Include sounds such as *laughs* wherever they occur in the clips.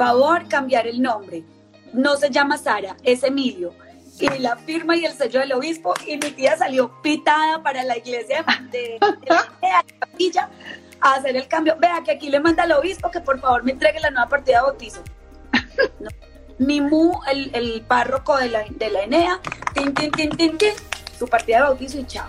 favor, cambiar el nombre. No se llama Sara, es Emilio. Y la firma y el sello del obispo, y mi tía salió pitada para la iglesia de, de, a hacer el cambio. Vea que aquí le manda al obispo que por favor me entregue la nueva partida de bautizo. Mimu, el, el, párroco de la, de la Enea, tin, su partida de bautizo y chao.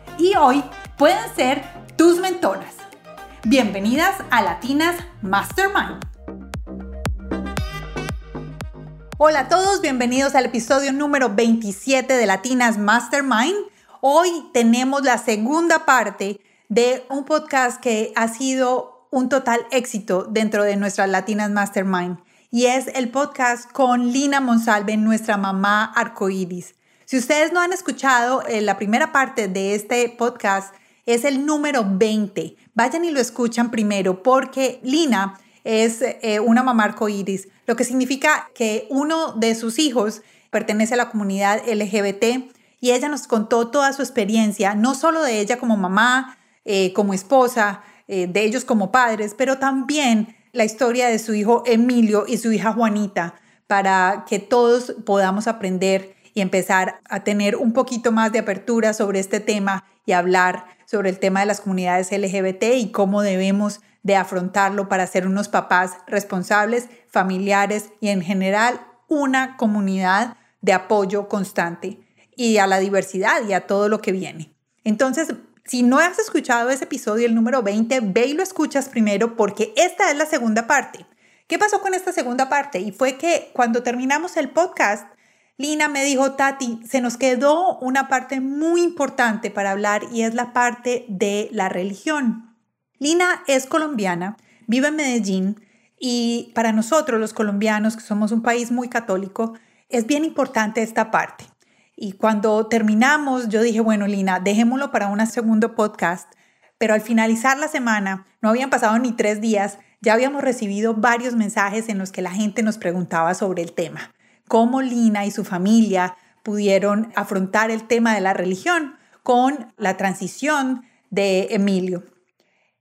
y hoy pueden ser tus mentoras. Bienvenidas a Latinas Mastermind. Hola a todos, bienvenidos al episodio número 27 de Latinas Mastermind. Hoy tenemos la segunda parte de un podcast que ha sido un total éxito dentro de nuestras Latinas Mastermind y es el podcast con Lina Monsalve, nuestra mamá arcoíris. Si ustedes no han escuchado eh, la primera parte de este podcast, es el número 20. Vayan y lo escuchan primero porque Lina es eh, una mamá arcoíris, lo que significa que uno de sus hijos pertenece a la comunidad LGBT y ella nos contó toda su experiencia, no solo de ella como mamá, eh, como esposa, de ellos como padres, pero también la historia de su hijo Emilio y su hija Juanita, para que todos podamos aprender y empezar a tener un poquito más de apertura sobre este tema y hablar sobre el tema de las comunidades LGBT y cómo debemos de afrontarlo para ser unos papás responsables, familiares y en general una comunidad de apoyo constante y a la diversidad y a todo lo que viene. Entonces, si no has escuchado ese episodio, el número 20, ve y lo escuchas primero porque esta es la segunda parte. ¿Qué pasó con esta segunda parte? Y fue que cuando terminamos el podcast, Lina me dijo, Tati, se nos quedó una parte muy importante para hablar y es la parte de la religión. Lina es colombiana, vive en Medellín y para nosotros los colombianos, que somos un país muy católico, es bien importante esta parte. Y cuando terminamos, yo dije, bueno, Lina, dejémoslo para un segundo podcast, pero al finalizar la semana, no habían pasado ni tres días, ya habíamos recibido varios mensajes en los que la gente nos preguntaba sobre el tema cómo Lina y su familia pudieron afrontar el tema de la religión con la transición de Emilio.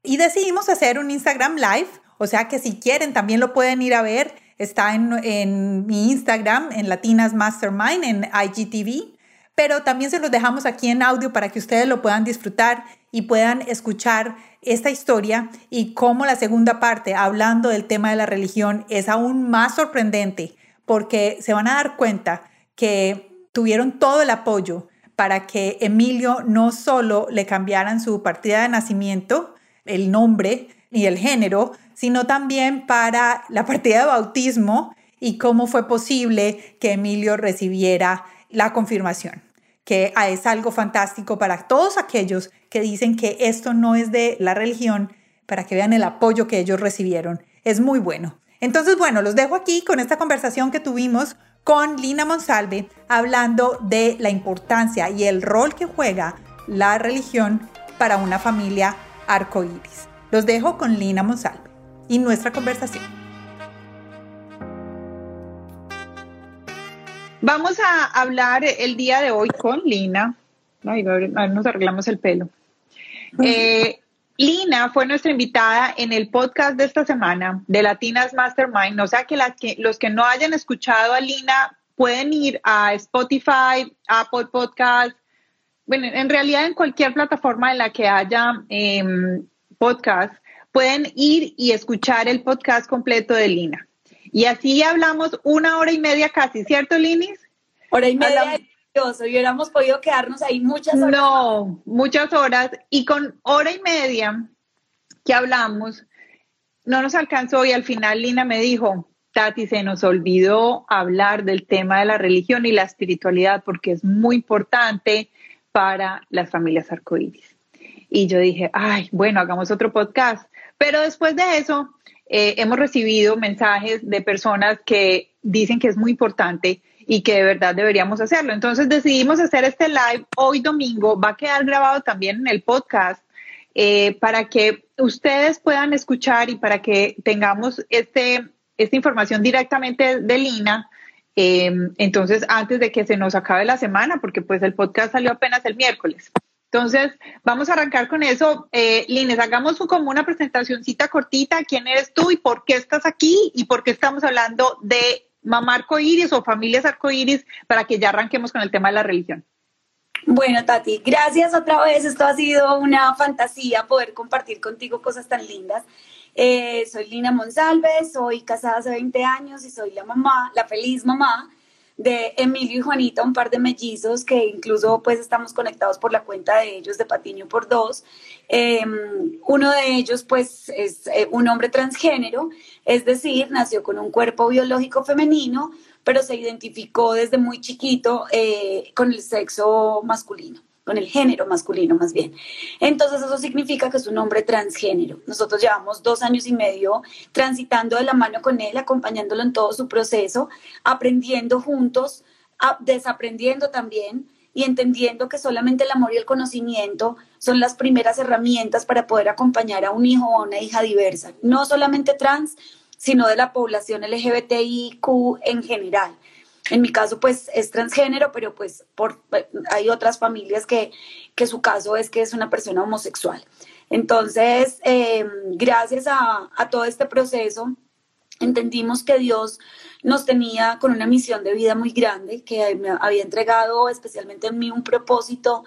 Y decidimos hacer un Instagram Live, o sea que si quieren también lo pueden ir a ver. Está en, mi Instagram, en Latinas Mastermind, en IGTV, pero también se los dejamos aquí en audio para que ustedes lo puedan disfrutar y puedan escuchar esta historia y cómo la segunda parte, hablando del tema de la religión, es aún más sorprendente porque se van a dar cuenta que tuvieron todo el apoyo para que Emilio no solo le cambiaran su partida de nacimiento, el nombre y el género, sino también para la partida de bautismo y cómo fue posible que Emilio recibiera la confirmación, que es algo fantástico para todos aquellos que dicen que esto no es de la religión, para que vean el apoyo que ellos recibieron. Es muy bueno. Entonces, bueno, los dejo aquí con esta conversación que tuvimos con Lina Monsalve hablando de la importancia y el rol que juega la religión para una familia arcoíris. Los dejo con Lina Monsalve y nuestra conversación. Vamos a hablar el día de hoy con Lina. Ay, a ver, nos arreglamos el pelo. Eh, Lina fue nuestra invitada en el podcast de esta semana de Latinas Mastermind. O sea que, los que no hayan escuchado a Lina pueden ir a Spotify, Apple Podcast, bueno, en realidad en cualquier plataforma en la que haya em, podcast, pueden ir y escuchar el podcast completo de Lina. Y así hablamos una hora y media casi, ¿cierto, Linis? Hora y media hubiéramos podido quedarnos ahí muchas horas. No, muchas horas. Y con hora y media que hablamos, no nos alcanzó y al final Lina me dijo, Tati, se nos olvidó hablar del tema de la religión y la espiritualidad porque es muy importante para las familias arcoíris. Y yo dije, ay, bueno, hagamos otro podcast. Pero después de eso, eh, hemos recibido mensajes de personas que dicen que es muy importante y que de verdad deberíamos hacerlo. Entonces decidimos hacer este live hoy domingo. Va a quedar grabado también en el podcast eh, para que ustedes puedan escuchar y para que tengamos este, esta información directamente de Lina. Em, entonces, antes de que se nos acabe la semana, porque pues el podcast salió apenas el miércoles. Entonces, vamos a arrancar con eso. Eh, Lines, hagamos como una presentacióncita cortita. ¿Quién eres tú y por qué estás aquí? ¿Y por qué estamos hablando de mamá arcoíris o familias arcoíris para que ya arranquemos con el tema de la religión. Bueno, Tati, gracias otra vez. Esto ha sido una fantasía poder compartir contigo cosas tan lindas. Eh, soy Lina Monsalves, soy casada hace 20 años y soy la mamá, la feliz mamá de Emilio y Juanita, un par de mellizos que incluso pues estamos conectados por la cuenta de ellos de Patiño por Dos. Em, uno de ellos pues es eh, un hombre transgénero, es decir, nació con un cuerpo biológico femenino, pero se identificó desde muy chiquito eh, con el sexo masculino con el género masculino más bien. Entonces eso significa que es un hombre transgénero. Nosotros llevamos dos años y medio transitando de la mano con él, acompañándolo en todo su proceso, aprendiendo juntos, desaprendiendo también y entendiendo que solamente el amor y el conocimiento son las primeras herramientas para poder acompañar a un hijo o a una hija diversa, no solamente trans, sino de la población LGBTIQ en general. En mi caso, pues es transgénero, pero pues por, hay otras familias que, que su caso es que es una persona homosexual. Entonces, em, gracias a, todo este proceso, entendimos que Dios nos tenía con una misión de vida muy grande, que había entregado especialmente en mí un propósito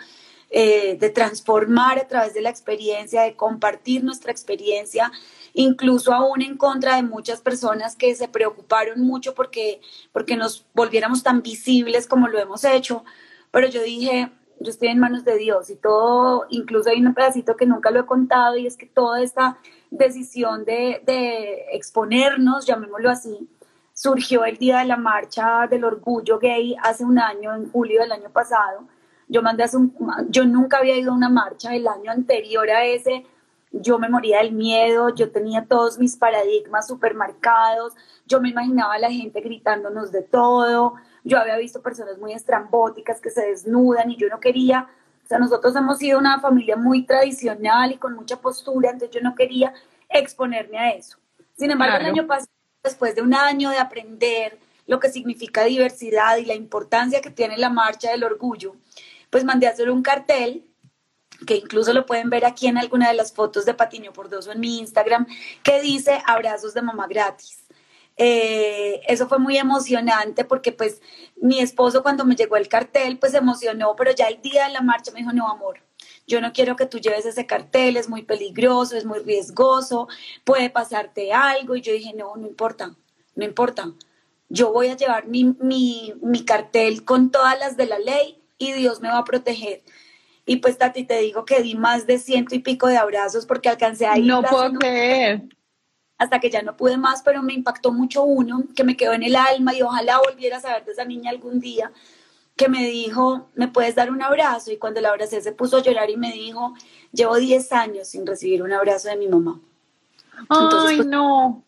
eh, de transformar a través de la experiencia, de compartir nuestra experiencia incluso aún en contra de muchas personas que se preocuparon mucho porque, porque nos volviéramos tan visibles como lo hemos hecho. Pero yo dije, yo estoy en manos de Dios y todo, incluso hay un pedacito que nunca lo he contado y es que toda esta decisión de, de exponernos, llamémoslo así, surgió el día de la marcha del orgullo gay hace un año, en julio del año pasado. Yo mandé hace un, yo nunca había ido a una marcha el año anterior a ese, yo me moría del miedo, yo tenía todos mis paradigmas súper marcados, yo me imaginaba a la gente gritándonos de todo, yo había visto personas muy estrambóticas que se desnudan y yo no quería, o sea, nosotros hemos sido una familia muy tradicional y con mucha postura, entonces yo no quería exponerme a eso. Sin embargo, el año pasado, después de un año de aprender lo que significa diversidad y la importancia que tiene la marcha del orgullo, pues mandé a hacer un cartel que incluso lo pueden ver aquí en alguna de las fotos de Patiño por Dos o en mi Instagram, que dice abrazos de mamá gratis. Eh, eso fue muy emocionante porque pues mi esposo cuando me llegó el cartel pues se emocionó, pero ya el día de la marcha me dijo, no amor, yo no quiero que tú lleves ese cartel, es muy peligroso, es muy riesgoso, puede pasarte algo. Y yo dije, no, no importa, no importa. Yo voy a llevar mi, mi, mi cartel con todas las de la ley y Dios me va a proteger. Y pues, Tati, te digo que di más de ciento y pico de abrazos porque alcancé a ir. No puedo creer. Hasta que ya no pude más, pero me impactó mucho uno que me quedó en el alma y ojalá volviera a saber de esa niña algún día, que me dijo, ¿me puedes dar un abrazo? Y cuando la abracé se puso a llorar y me dijo, llevo 10 años sin recibir un abrazo de mi mamá. Ay, pues, no.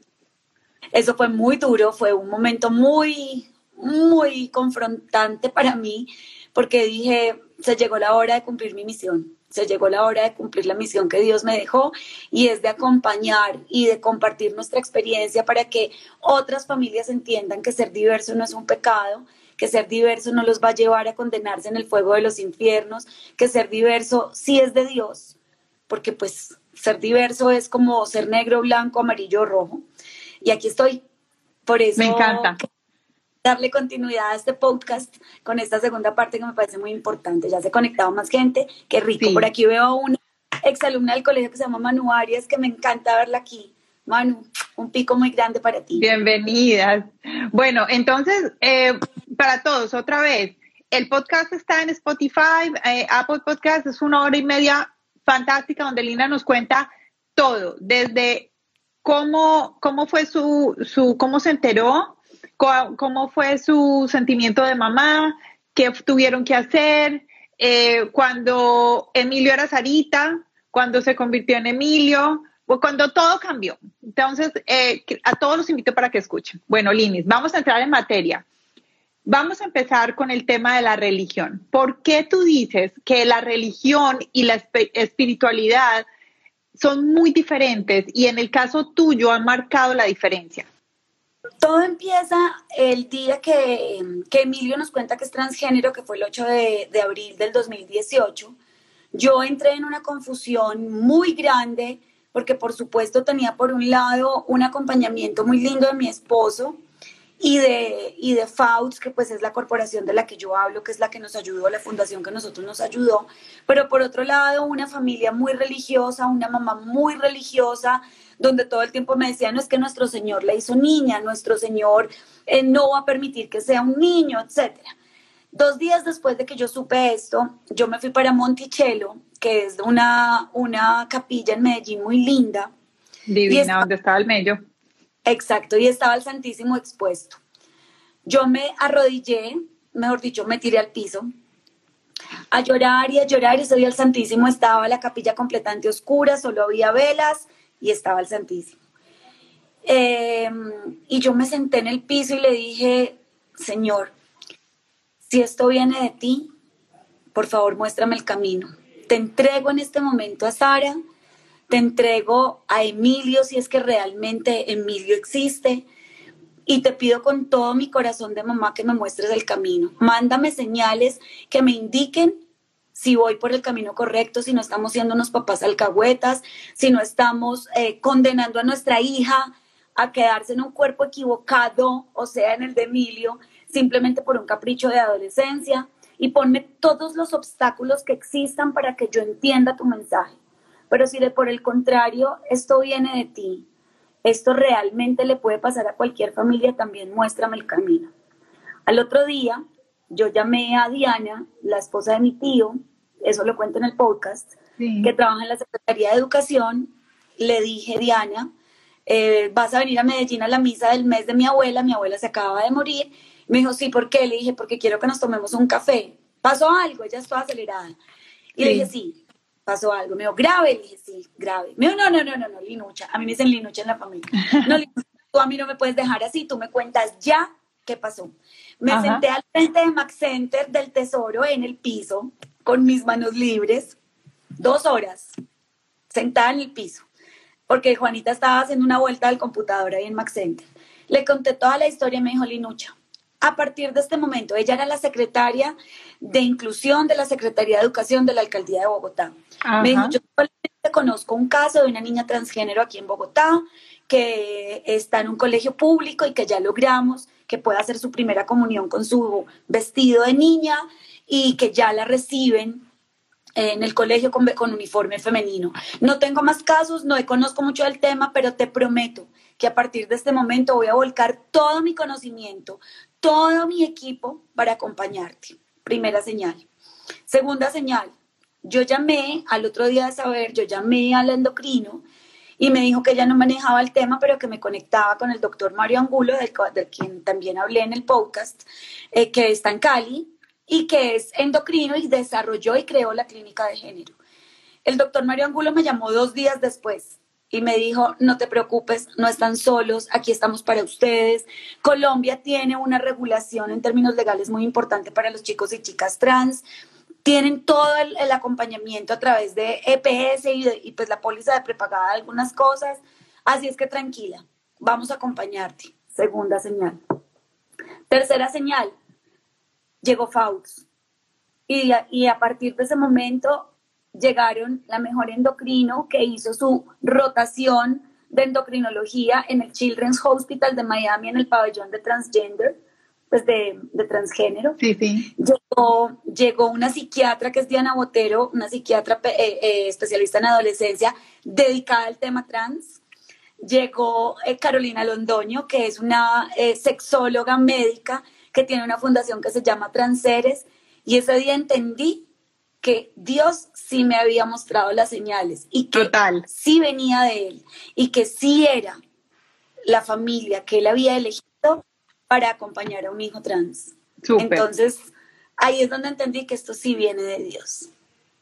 Eso fue muy duro, fue un momento muy, muy confrontante para mí, porque dije, se llegó la hora de cumplir mi misión, se llegó la hora de cumplir la misión que Dios me dejó y es de acompañar y de compartir nuestra experiencia para que otras familias entiendan que ser diverso no es un pecado, que ser diverso no los va a llevar a condenarse en el fuego de los infiernos, que ser diverso sí es de Dios, porque pues ser diverso es como ser negro, blanco, amarillo, rojo. Y aquí estoy. Por eso me encanta darle continuidad a este podcast con esta segunda parte que me parece muy importante. Ya se ha conectado más gente, qué rico. Por aquí veo a una exalumna del colegio que se llama Manu Arias, que me encanta verla aquí. Manu, un pico muy grande para ti. Bienvenidas. Bueno, entonces, eh, para todos, otra vez, el podcast está en Spotify, eh, Apple Podcast es una hora y media fantástica donde Lina nos cuenta todo, desde cómo, cómo fue su, su, cómo se enteró cómo fue su sentimiento de mamá, qué tuvieron que hacer, eh, cuando Emilio era Sarita, cuando se convirtió en Emilio, cuando todo cambió. Entonces, eh, a todos los invito para que escuchen. Bueno, Linis, vamos a entrar en materia. Vamos a empezar con el tema de la religión. ¿Por qué tú dices que la religión y la espiritualidad son muy diferentes y en el caso tuyo han marcado la diferencia? Todo empieza el día que, Emilio nos cuenta que es transgénero, que fue el 8 de, de abril del 2018. Yo entré en una confusión muy grande porque por supuesto tenía por un lado un acompañamiento muy lindo de mi esposo, y de, y de FAUTS, que pues es la corporación de la que yo hablo, que es la que nos ayudó, la fundación que nosotros nos ayudó, pero por otro lado una familia muy religiosa, una mamá muy religiosa, donde todo el tiempo me decían, no es que nuestro Señor la hizo niña, nuestro Señor eh, no va a permitir que sea un niño, etc. Dos días después de que yo supe esto, yo me fui para Monticello, que es una, una capilla en Medellín muy linda. Divina, donde estaba el medio. Exacto, y estaba el Santísimo expuesto. Yo me arrodillé, mejor dicho, me tiré al piso a llorar y a llorar y ese día el Santísimo estaba la capilla completamente oscura, solo había velas y estaba el Santísimo. Em, y yo me senté en el piso y le dije, Señor, si esto viene de ti, por favor muéstrame el camino. Te entrego en este momento a Sara, te entrego a Emilio si es que realmente Emilio existe y te pido con todo mi corazón de mamá que me muestres el camino. Mándame señales que me indiquen si voy por el camino correcto, si no estamos siendo unos papás alcahuetas, si no estamos eh, condenando a nuestra hija a quedarse en un cuerpo equivocado, o sea, en el de Emilio, simplemente por un capricho de adolescencia. Y ponme todos los obstáculos que existan para que yo entienda tu mensaje. Pero si de por el contrario esto viene de ti, esto realmente le puede pasar a cualquier familia, también muéstrame el camino. Al otro día, yo llamé a Diana, la esposa de mi tío, eso lo cuento en el podcast, que trabaja en la Secretaría de Educación. Le dije, Diana, eh, vas a venir a Medellín a la misa del mes de mi abuela, mi abuela se acaba de morir. Me dijo, sí, ¿por qué? Le dije, porque quiero que nos tomemos un café. ¿Pasó algo? Ella estaba acelerada. Y le dije, sí, pasó algo. Me dijo, grave. Le dije, sí, grave. Me dijo, no, no, no, no, no, Linucha. A mí me dicen Linucha en la familia. No, Linucha, tú a mí no me puedes dejar así. Tú me cuentas ya qué pasó. Me senté al frente de Max Center del Tesoro en el piso, con mis manos libres, dos horas, sentada en el piso, porque Juanita estaba haciendo una vuelta del computador ahí en Max Center. Le conté toda la historia y me dijo, Linucha, a partir de este momento, ella era la secretaria de inclusión de la Secretaría de Educación de la Alcaldía de Bogotá. Me dijo, yo conozco un caso de una niña transgénero aquí en Bogotá que está en un colegio público y que ya logramos que pueda hacer su primera comunión con su vestido de niña y que ya la reciben en el colegio con, con uniforme femenino. No tengo más casos, no conozco mucho del tema, pero te prometo que a partir de este momento voy a volcar todo mi conocimiento, todo mi equipo para acompañarte. Primera señal. Segunda señal, yo llamé al otro día de saber, yo llamé al endocrino y me dijo que ella no manejaba el tema, pero que me conectaba con el doctor Mario Angulo, del, quien también hablé en el podcast, eh, que está en Cali y que es endocrino y desarrolló y creó la clínica de género. El doctor Mario Angulo me llamó dos días después y me dijo, no te preocupes, no están solos, aquí estamos para ustedes. Colombia tiene una regulación en términos legales muy importante para los chicos y chicas trans. Tienen todo el, acompañamiento a través de EPS y, pues la póliza de prepagada de algunas cosas. Así es que tranquila, vamos a acompañarte. Segunda señal. Tercera señal, llegó Faust. Y, y a partir de ese momento llegaron la mejor endocrino que hizo su rotación de endocrinología en el Children's Hospital de Miami en el pabellón de transgender, pues de, transgénero. Sí, sí. Llegó, llegó, una psiquiatra que es Diana Botero, una psiquiatra eh, eh, especialista en adolescencia dedicada al tema trans. Llegó eh, Carolina Londoño, que es una sexóloga médica que tiene una fundación que se llama Transeres. Y ese día entendí que Dios sí me había mostrado las señales y que sí venía de Él y que sí era la familia que Él había elegido para acompañar a un hijo trans. Entonces, ahí es donde entendí que esto sí viene de Dios.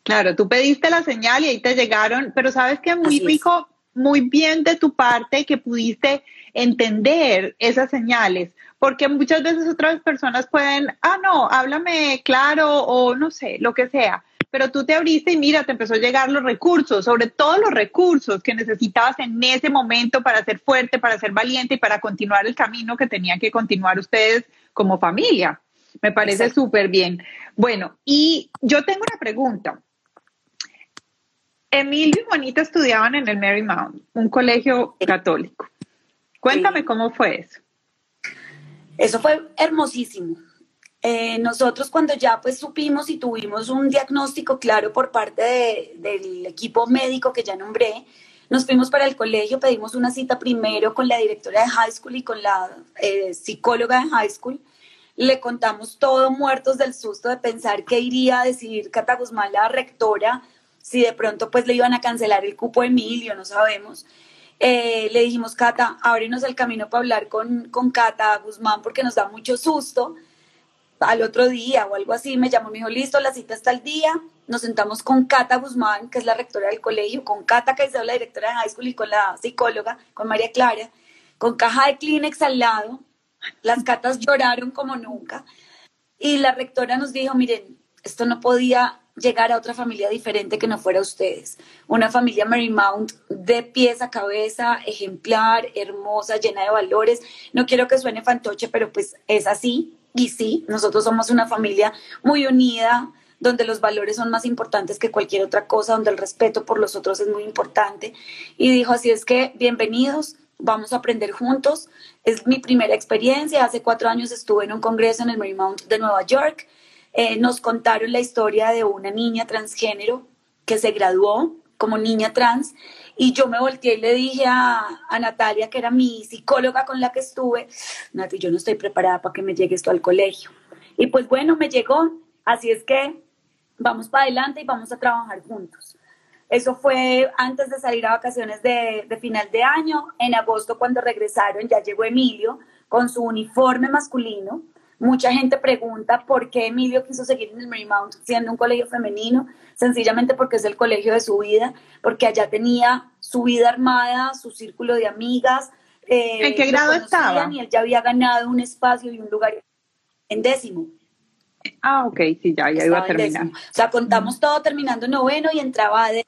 Claro, tú pediste la señal y ahí te llegaron, pero sabes que muy rico, muy bien de tu parte que pudiste entender esas señales, porque muchas veces otras personas pueden, ah, no, háblame claro o no sé, lo que sea, pero tú te abriste y mira, te empezó a llegar los recursos, sobre todo los recursos que necesitabas en ese momento para ser fuerte, para ser valiente y para continuar el camino que tenían que continuar ustedes como familia. Me parece súper bien. Bueno, y yo tengo una pregunta. Emilio y Juanita estudiaban en el Marymount, un colegio católico. Cuéntame cómo fue eso. Eso fue hermosísimo. Eh, nosotros cuando ya pues supimos y tuvimos un diagnóstico claro por parte del equipo médico que ya nombré, nos fuimos para el colegio, pedimos una cita primero con la directora de high school y con la eh, psicóloga de high school. Le contamos todo muertos del susto de pensar que iría a decidir Cata Guzmán, la rectora, si de pronto pues le iban a cancelar el cupo a Emilio, no sabemos. Eh, le dijimos, Cata, ábrenos el camino para hablar con, con Cata Guzmán porque nos da mucho susto al otro día o algo así, me llamó y me dijo, listo, la cita está al día. Nos sentamos con Cata Guzmán, que es la rectora del colegio, con Cata Caicedo, la directora de high school, y con la psicóloga, con María Clara, con caja de Kleenex al lado. Las catas lloraron como nunca. Y la rectora nos dijo, miren, esto no podía llegar a otra familia diferente que no fuera ustedes. Una familia Marymount de pies a cabeza, ejemplar, hermosa, llena de valores. No quiero que suene fantoche, pero pues es así. Y sí, nosotros somos una familia muy unida, donde los valores son más importantes que cualquier otra cosa, donde el respeto por los otros es muy importante. Y dijo, así es que bienvenidos, vamos a aprender juntos. Es mi primera experiencia. Hace cuatro años estuve en un congreso en el Marymount de Nueva York. Eh, nos contaron la historia de una niña transgénero que se graduó como niña trans y yo me volteé y le dije a, Natalia, que era mi psicóloga con la que estuve, Nati, yo no estoy preparada para que me llegue esto al colegio. Y pues bueno, me llegó, así es que vamos para adelante y vamos a trabajar juntos. Eso fue antes de salir a vacaciones de, de, final de año. En agosto, cuando regresaron, ya llegó Emilio con su uniforme masculino Mucha gente pregunta por qué Emilio quiso seguir en el Marymount siendo un colegio femenino, sencillamente porque es el colegio de su vida, porque allá tenía su vida armada, su círculo de amigas. Eh, ¿En qué grado estaba? Y él ya había ganado un espacio y un lugar en décimo. Ah, ok, sí, ya, ya iba a terminar. O sea, contamos todo terminando noveno y entraba de...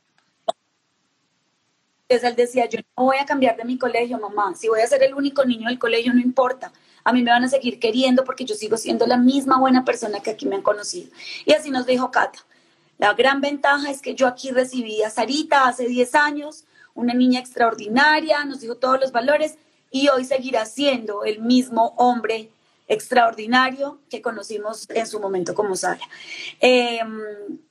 Entonces él decía, yo no voy a cambiar de mi colegio, mamá. Si voy a ser el único niño del colegio, no importa a mí me van a seguir queriendo porque yo sigo siendo la misma buena persona que aquí me han conocido. Y así nos dijo Cata. La gran ventaja es que yo aquí recibí a Sarita hace 10 años, una niña extraordinaria, nos dijo todos los valores y hoy seguirá siendo el mismo hombre extraordinario que conocimos en su momento como Sara. Em,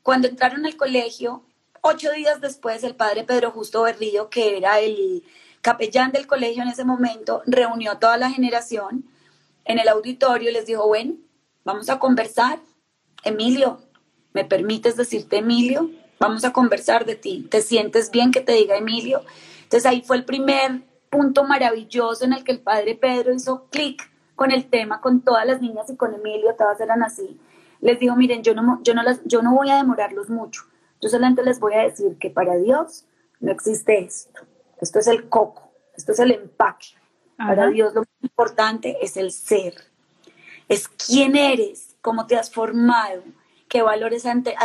cuando entraron al colegio, ocho días después, el padre Pedro Justo Berrío, que era el capellán del colegio en ese momento, reunió a toda la generación en el auditorio les dijo, bueno, vamos a conversar. Emilio, ¿me permites decirte Emilio? Vamos a conversar de ti. ¿Te sientes bien que te diga Emilio? Entonces ahí fue el primer punto maravilloso en el que el padre Pedro hizo clic con el tema, con todas las niñas y con Emilio, todas eran así. Les dijo, miren, yo no, yo no, las, yo no voy a demorarlos mucho. Yo solamente les voy a decir que para Dios no existe esto. Esto es el coco, esto es el empaque. Para Dios lo más importante es el ser. Es quién eres, cómo te has formado, qué valores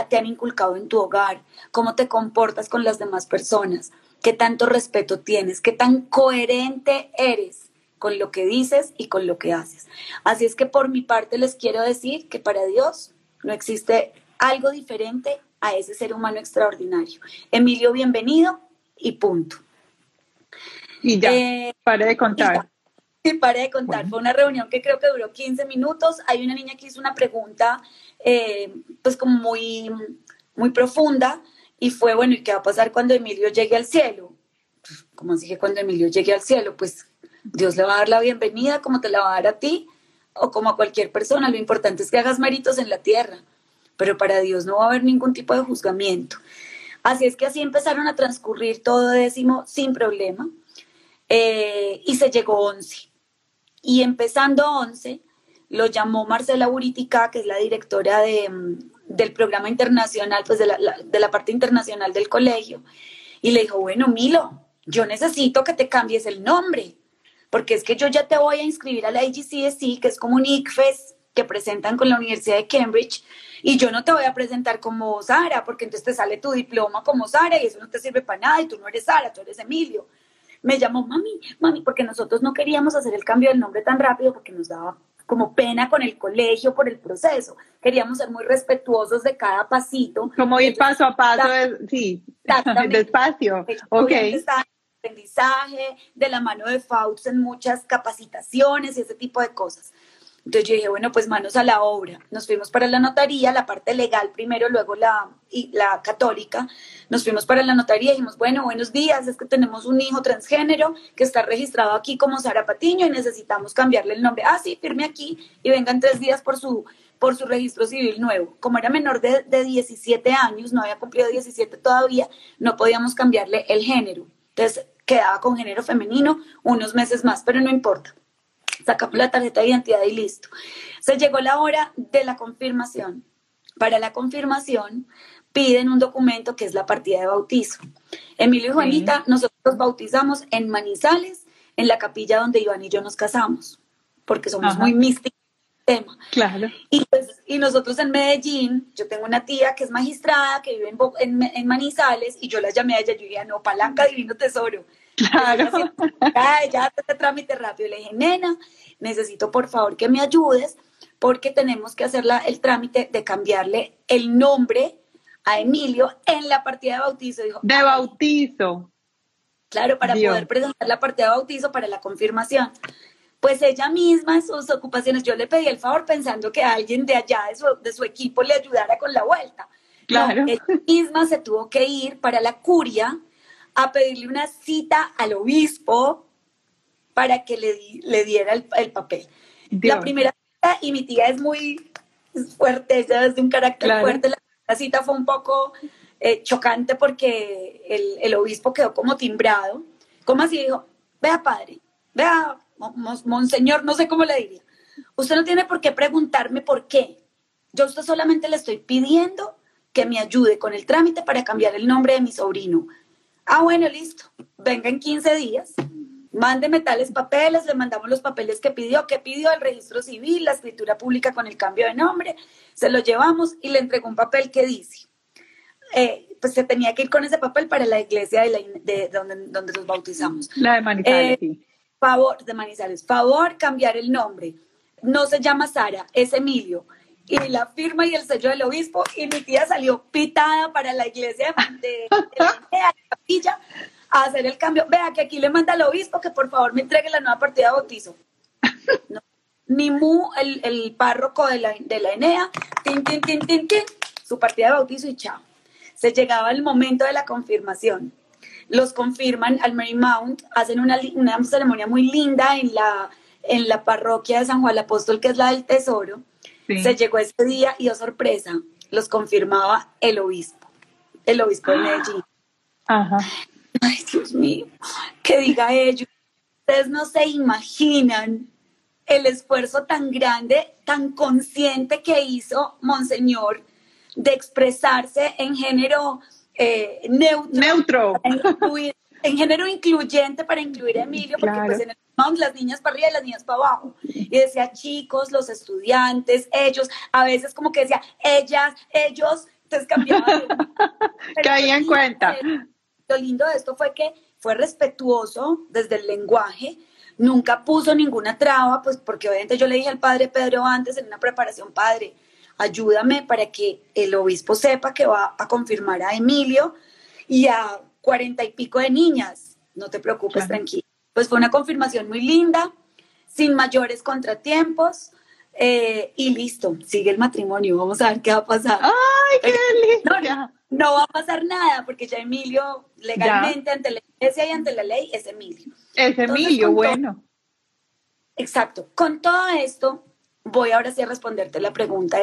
te han inculcado en tu hogar, cómo te comportas con las demás personas, qué tanto respeto tienes, qué tan coherente eres con lo que dices y con lo que haces. Así es que por mi parte les quiero decir que para Dios no existe algo diferente a ese ser humano extraordinario. Emilio, bienvenido y punto. Y ya, eh, paré de contar. Sí, paré de contar. Fue una reunión que creo que duró 15 minutos. Hay una niña que hizo una pregunta, eh, pues como muy, muy profunda, y fue, bueno, ¿y qué va a pasar cuando Emilio llegue al cielo? Como dije, cuando Emilio llegue al cielo, pues Dios le va a dar la bienvenida como te la va a dar a ti o como a cualquier persona. Lo importante es que hagas méritos en la tierra, pero para Dios no va a haber ningún tipo de juzgamiento. Así es que así empezaron a transcurrir todo décimo sin problema. Eh, y se llegó 11. Y empezando 11, lo llamó Marcela Buritica, que es la directora de, del programa internacional, pues de la, de la parte internacional del colegio, y le dijo, bueno, Milo, yo necesito que te cambies el nombre, porque es que yo ya te voy a inscribir a la AGCSE, que es como un ICFES que presentan con la Universidad de Cambridge, y yo no te voy a presentar como Sara, porque entonces te sale tu diploma como Sara y eso no te sirve para nada, y tú no eres Sara, tú eres Emilio. Me llamó mami, mami, porque nosotros no queríamos hacer el cambio del nombre tan rápido porque nos daba como pena con el colegio por el proceso. Queríamos ser muy respetuosos de cada pasito. Como ir paso a paso, sí, *laughs* despacio. Ok. Aprendizaje, de la mano de Fauts en muchas capacitaciones y ese tipo de cosas. Entonces yo dije, bueno, pues manos a la obra. Nos fuimos para la notaría, la parte legal primero, luego la, y la católica. Nos fuimos para la notaría y dijimos, bueno, buenos días, es que tenemos un hijo transgénero que está registrado aquí como Sara Patiño y necesitamos cambiarle el nombre. Ah, sí, firme aquí y vengan tres días por su, por su registro civil nuevo. Como era menor de, de 17 años, no había cumplido 17 todavía, no podíamos cambiarle el género. Entonces quedaba con género femenino unos meses más, pero no importa sacamos la tarjeta de identidad y listo. Se llegó la hora de la confirmación. Para la confirmación piden un documento que es la partida de bautizo. Emilio y Juanita, nosotros bautizamos en Manizales, en la capilla donde Iván y yo nos casamos, porque somos muy místicos tema. Claro. Y, pues, y nosotros en Medellín, yo tengo una tía que es magistrada, que vive en, en, Manizales, y yo la llamé a ella, yo dije, no, palanca divino tesoro. Claro. Ay, ya te trámite rápido. Le dije, nena, necesito por favor que me ayudes porque tenemos que hacer el trámite de cambiarle el nombre a Emilio en la partida de bautizo. Dijo, de bautizo. Claro, para poder presentar la partida de bautizo para la confirmación. Pues ella misma en sus ocupaciones, yo le pedí el favor pensando que alguien de allá, de su, de su equipo, le ayudara con la vuelta. Claro. ella misma se tuvo que ir para la curia a pedirle una cita al obispo para que le, le diera el, papel. La primera cita, y mi tía es muy fuerte, ella es de un carácter fuerte, la cita fue un poco eh, chocante porque el, el, obispo quedó como timbrado. ¿Cómo así? Dijo, vea padre, vea monseñor, no sé cómo le diría. Usted no tiene por qué preguntarme por qué. Yo a usted solamente le estoy pidiendo que me ayude con el trámite para cambiar el nombre de mi sobrino. Ah, bueno, listo. Venga en 15 días. Mándeme tales papeles, le mandamos los papeles que pidió, que pidió el registro civil, la escritura pública con el cambio de nombre, se lo llevamos y le entregó un papel que dice, eh, pues se tenía que ir con ese papel para la iglesia de, donde, donde nos bautizamos. La de Manizales, eh, Favor, de Manizales, favor cambiar el nombre. No se llama Sara, es Emilio y la firma y el sello del obispo y mi tía salió pitada para la iglesia de, la capilla a hacer el cambio. Vea que aquí le manda al obispo que por favor me entregue la nueva partida de bautizo. ni mu el, el, párroco de la, de la Enea, tin, tin, tin, su partida de bautizo y chao. Se llegaba el momento de la confirmación. Los confirman al Mount, hacen una, una ceremonia muy linda en la, en la parroquia de San Juan Apóstol, que es la del Tesoro se llegó ese día y, oh sorpresa, los confirmaba el obispo, el obispo de Medellín. Ajá. Ay, Dios mío, que diga ellos. Ustedes no se imaginan el esfuerzo tan grande, tan consciente que hizo Monseñor de expresarse en género eh, neutro, neutro. En género incluyente para incluir a Emilio, porque pues en el las niñas para arriba y las niñas para abajo. Y decía chicos, los estudiantes, ellos, a veces como que decía ellas, ellos, entonces cambiaban. *laughs* Caía en cuenta. Lo lindo de esto fue que fue respetuoso desde el lenguaje, nunca puso ninguna traba, pues porque obviamente yo le dije al padre Pedro antes en una preparación, padre, ayúdame para que el obispo sepa que va a confirmar a Emilio y a cuarenta y pico de niñas. No te preocupes, tranquilo. Pues fue una confirmación muy linda, sin mayores contratiempos. Eh, y listo, sigue el matrimonio, vamos a ver qué va a pasar. ¡Ay, qué lindo! No, va a pasar nada porque ya Emilio legalmente ante la iglesia y ante la ley es Emilio. Es Emilio, bueno. exacto. Con todo esto, voy ahora sí a responderte la pregunta,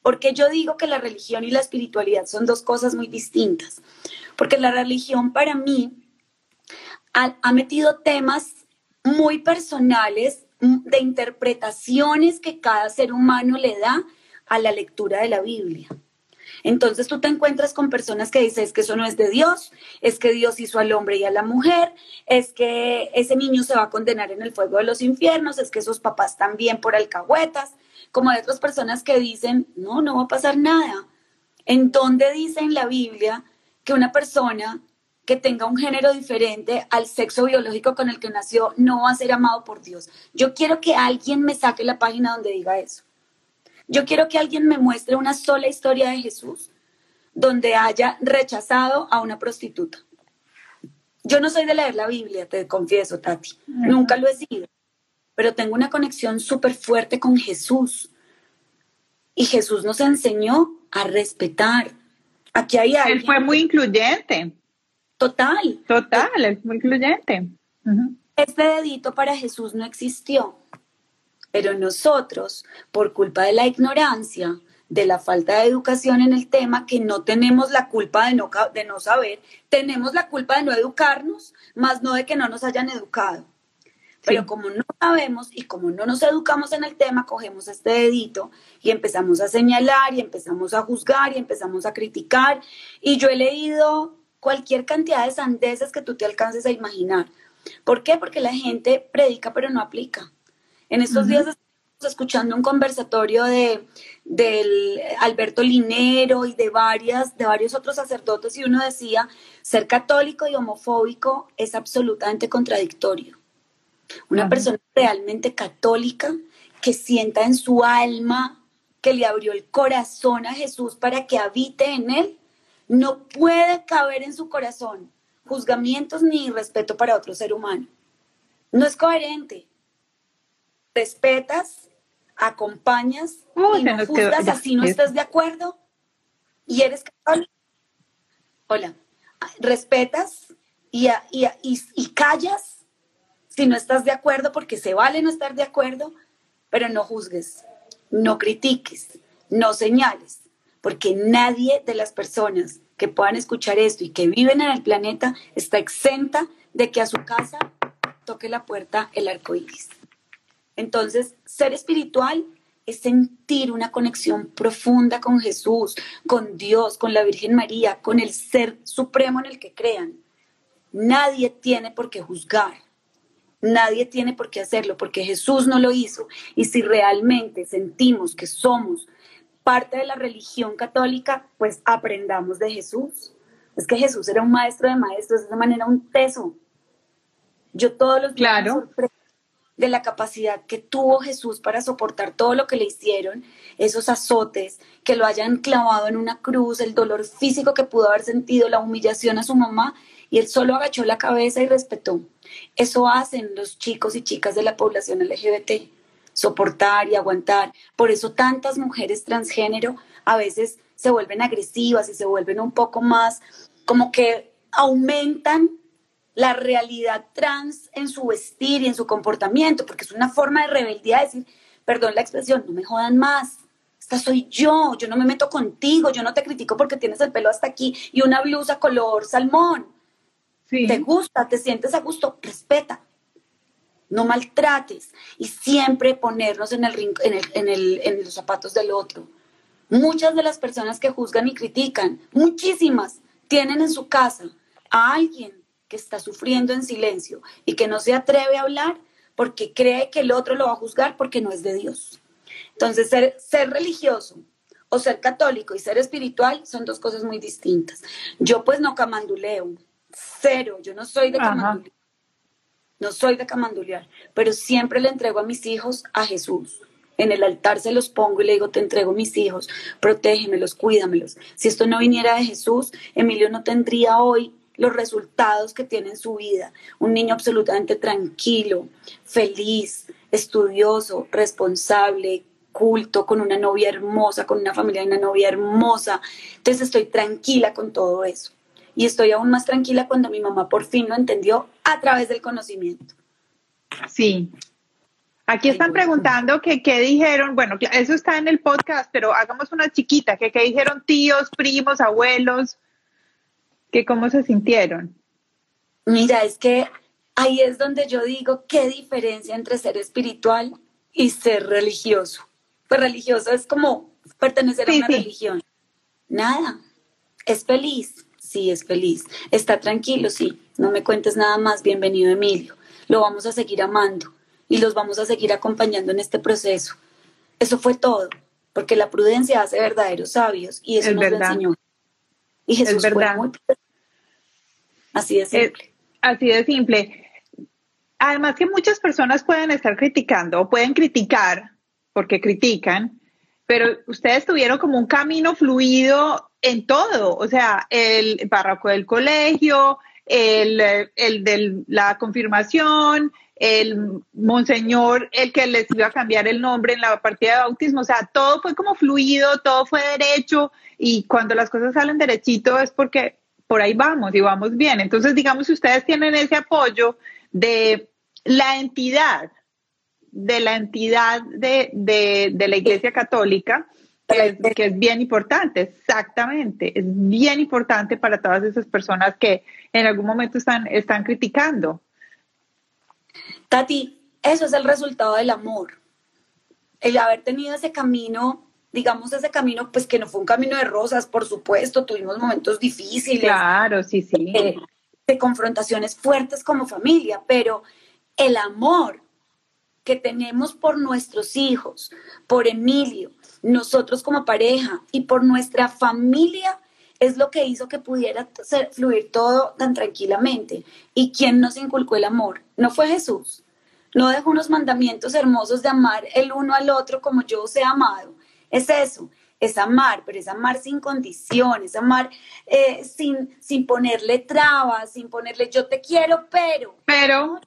porque yo digo que la religión y la espiritualidad son dos cosas muy distintas. Porque la religión para mí ha, metido temas muy personales mm, de interpretaciones que cada ser humano le da a la lectura de la Biblia. Entonces tú te encuentras con personas que dicen es que eso no es de Dios, es que Dios hizo al hombre y a la mujer, es que ese niño se va a condenar en el fuego de los infiernos, es que esos papás también por alcahuetas, como hay otras personas que dicen, no, no va a pasar nada. ¿En dónde dice en la Biblia que una persona que tenga un género diferente al sexo biológico con el que nació no va a ser amado por Dios? Yo quiero que alguien me saque la página donde diga eso. Yo quiero que alguien me muestre una sola historia de Jesús donde haya rechazado a una prostituta. Yo no soy de leer la Biblia, te confieso, Tati. Nunca lo he sido. Pero tengo una conexión súper fuerte con Jesús. Y Jesús nos enseñó a respetar. Aquí hay alguien. Él fue muy incluyente. Total. Total, es muy incluyente. Este dedito para Jesús no existió. Pero nosotros, por culpa de la ignorancia, de la falta de educación en el tema, que no tenemos la culpa de no, de no saber, tenemos la culpa de no educarnos, más no de que no nos hayan educado. Pero como no sabemos y como no nos educamos en el tema, cogemos este dedito y empezamos a señalar y empezamos a juzgar y empezamos a criticar. Y yo he leído cualquier cantidad de sandeces que tú te alcances a imaginar. ¿Por qué? Porque la gente predica pero no aplica. En estos días estamos escuchando un conversatorio de del Alberto Linero y de varias de varios otros sacerdotes y uno decía ser católico y homofóbico es absolutamente contradictorio. Una persona realmente católica que sienta en su alma que le abrió el corazón a Jesús para que habite en él, no puede caber en su corazón juzgamientos ni respeto para otro ser humano. No es coherente respetas, acompañas y no juzgas así no estás de acuerdo y eres católico. Hola, respetas y, y, y, callas si no estás de acuerdo, porque se vale no estar de acuerdo, pero no juzgues, no critiques, no señales, porque nadie de las personas que puedan escuchar esto y que viven en el planeta está exenta de que a su casa toque la puerta el arco iris. Entonces, ser espiritual es sentir una conexión profunda con Jesús, con Dios, con la Virgen María, con el ser supremo en el que crean. Nadie tiene por qué juzgar, nadie tiene por qué hacerlo, porque Jesús no lo hizo. Y si realmente sentimos que somos parte de la religión católica, pues aprendamos de Jesús. Es que Jesús era un maestro de maestros, de esa manera un teso. Yo todos los días claro de la capacidad que tuvo Jesús para soportar todo lo que le hicieron, esos azotes, que lo hayan clavado en una cruz, el dolor físico que pudo haber sentido, la humillación a su mamá, y él solo agachó la cabeza y respetó. Eso hacen los chicos y chicas de la población LGBT, soportar y aguantar. Por eso tantas mujeres transgénero a veces se vuelven agresivas y se vuelven un poco más como que aumentan la realidad trans en su vestir y en su comportamiento, porque es una forma de rebeldía decir, perdón la expresión, no me jodan más. Esta soy yo, yo no me meto contigo, yo no te critico porque tienes el pelo hasta aquí y una blusa color salmón. Te gusta, te sientes a gusto, respeta. No maltrates y siempre ponernos en, el, en, el, en los zapatos del otro. Muchas de las personas que juzgan y critican, muchísimas, tienen en su casa a alguien que está sufriendo en silencio y que no se atreve a hablar porque cree que el otro lo va a juzgar porque no es de Dios. Entonces, ser, ser religioso o ser católico y ser espiritual son dos cosas muy distintas. Yo pues no camanduleo, cero, yo no soy de camandulear. No soy de camandulear, pero siempre le entrego a mis hijos a Jesús. En el altar se los pongo y le digo, te entrego mis hijos, protégemelos, cuídamelos. Si esto no viniera de Jesús, Emilio no tendría hoy los resultados que tiene en su vida. Un niño absolutamente tranquilo, feliz, estudioso, responsable, culto, con una novia hermosa, con una familia y una novia hermosa. Entonces estoy tranquila con todo eso. Y estoy aún más tranquila cuando mi mamá por fin lo entendió a través del conocimiento. Sí. Aquí están preguntando que qué dijeron, bueno, eso está en el podcast, pero hagamos una chiquita, que qué dijeron tíos, primos, abuelos, que cómo se sintieron. Mira, es que ahí es donde yo digo qué diferencia entre ser espiritual y ser religioso. Pues religioso es como pertenecer a una religión. Nada. ¿Es feliz? Sí, es feliz. ¿Está tranquilo? Sí. No me cuentes nada más. Bienvenido, Emilio. Lo vamos a seguir amando y los vamos a seguir acompañando en este proceso. Eso fue todo, porque la prudencia hace verdaderos sabios y eso nos lo enseñó. Y Jesús es verdad. muy Así de simple. así de simple. Además que muchas personas pueden estar criticando o pueden criticar, porque critican, pero ustedes tuvieron como un camino fluido en todo, o sea, el párroco del colegio, el, el de la confirmación, el monseñor, el que les iba a cambiar el nombre en la partida de bautismo, o sea, todo fue como fluido, todo fue derecho y cuando las cosas salen derechito es porque por ahí vamos y vamos bien. Entonces, digamos, ustedes tienen ese apoyo de la entidad, de la entidad de, la Iglesia Católica, que es, bien importante, exactamente, es bien importante para todas esas personas que en algún momento están, están criticando. Tati, eso es el resultado del amor. El haber tenido ese camino, digamos ese camino, pues que no fue un camino de rosas, por supuesto, tuvimos momentos difíciles. Claro, sí, sí. Eh, de confrontaciones fuertes como familia, pero el amor que tenemos por nuestros hijos, por Emilio, nosotros como pareja y por nuestra familia es lo que hizo que pudiera fluir todo tan tranquilamente. ¿Y quién nos inculcó el amor? No fue Jesús. No dejó unos mandamientos hermosos de amar el uno al otro como yo os he amado. Es eso, es amar, pero es amar sin condiciones, amar eh, sin, sin ponerle trabas, sin ponerle yo te quiero, pero. Pero.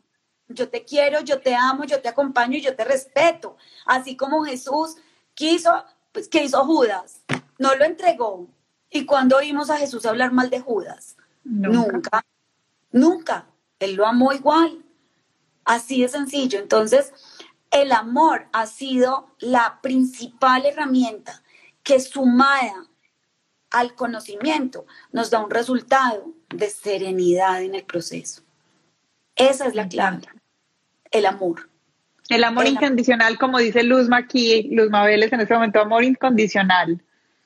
Yo te quiero, yo te amo, yo te acompaño y yo te respeto. Así como Jesús quiso, pues, ¿qué hizo Judas? No lo entregó. ¿Y cuando oímos a Jesús hablar mal de Judas? Nunca. Nunca. Él lo amó igual. Así de sencillo. Entonces, el amor ha sido la principal herramienta que sumada al conocimiento nos da un resultado de serenidad en el proceso. Esa es la clave, el amor. El amor incondicional, como dice Luzma aquí, Luzma Vélez en este momento, amor incondicional.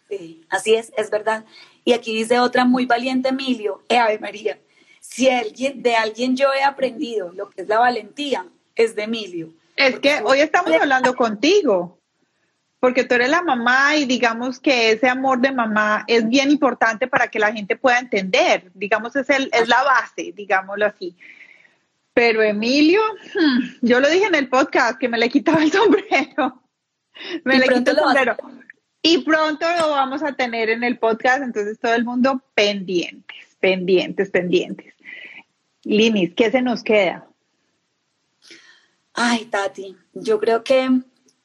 Sí, así es, es verdad. Y aquí dice otra muy valiente Emilio, eh, Ave María, si alguien, de alguien yo he aprendido lo que es la valentía, es de Emilio. Es que hoy estamos hablando contigo porque tú eres la mamá y digamos que ese amor de mamá es bien importante para que la gente pueda entender, digamos, es, el, es la base, digámoslo así. Pero Emilio, hmm, yo lo dije en el podcast que me le quitaba el sombrero, me le quito el sombrero. Y pronto lo vamos a tener en el podcast, entonces todo el mundo pendientes, pendientes, pendientes. Linis, ¿qué se nos queda? Ay, Tati, yo creo que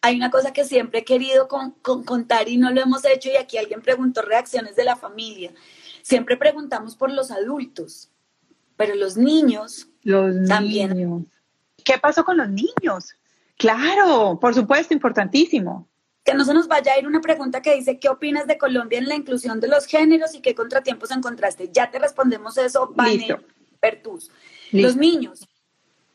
hay una cosa que siempre he querido contar y no lo hemos hecho y aquí alguien preguntó reacciones de la familia. Siempre preguntamos por los adultos, pero los niños los también. Niños. ¿Qué pasó con los niños? Claro, por supuesto, importantísimo. Que no se nos vaya a ir una pregunta que dice, ¿qué opinas de Colombia en la inclusión de los géneros y qué contratiempos encontraste? Ya te respondemos eso, Vane Pertus. Los niños,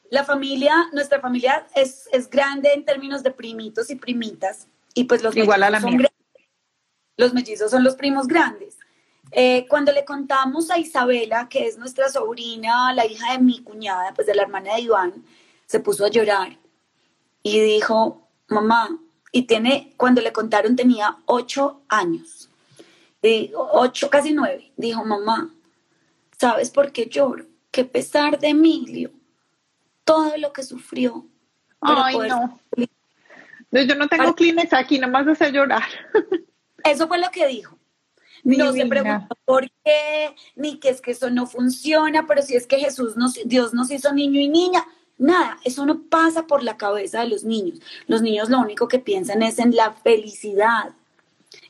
la familia, nuestra familia es, es, grande en términos de primitos y primitas, y pues los Igual a la son Los mellizos son los primos grandes. Eh, cuando le contamos a Isabela, que es nuestra sobrina, la hija de mi cuñada, pues de la hermana de Iván, se puso a llorar y dijo, mamá, y tiene, cuando le contaron tenía ocho años, y ocho, casi nueve, dijo, mamá, ¿sabes por qué lloro? Que pesar de Emilio, todo lo que sufrió. Ay, no. Yo no tengo Kleenex aquí, nomás hace llorar. *laughs* Eso fue lo que dijo. No se preguntó por qué, ni que es que eso no funciona, pero si es que Jesús nos, Dios nos hizo niño y niña. Nada, eso no pasa por la cabeza de los niños. Los niños lo único que piensan es en la felicidad,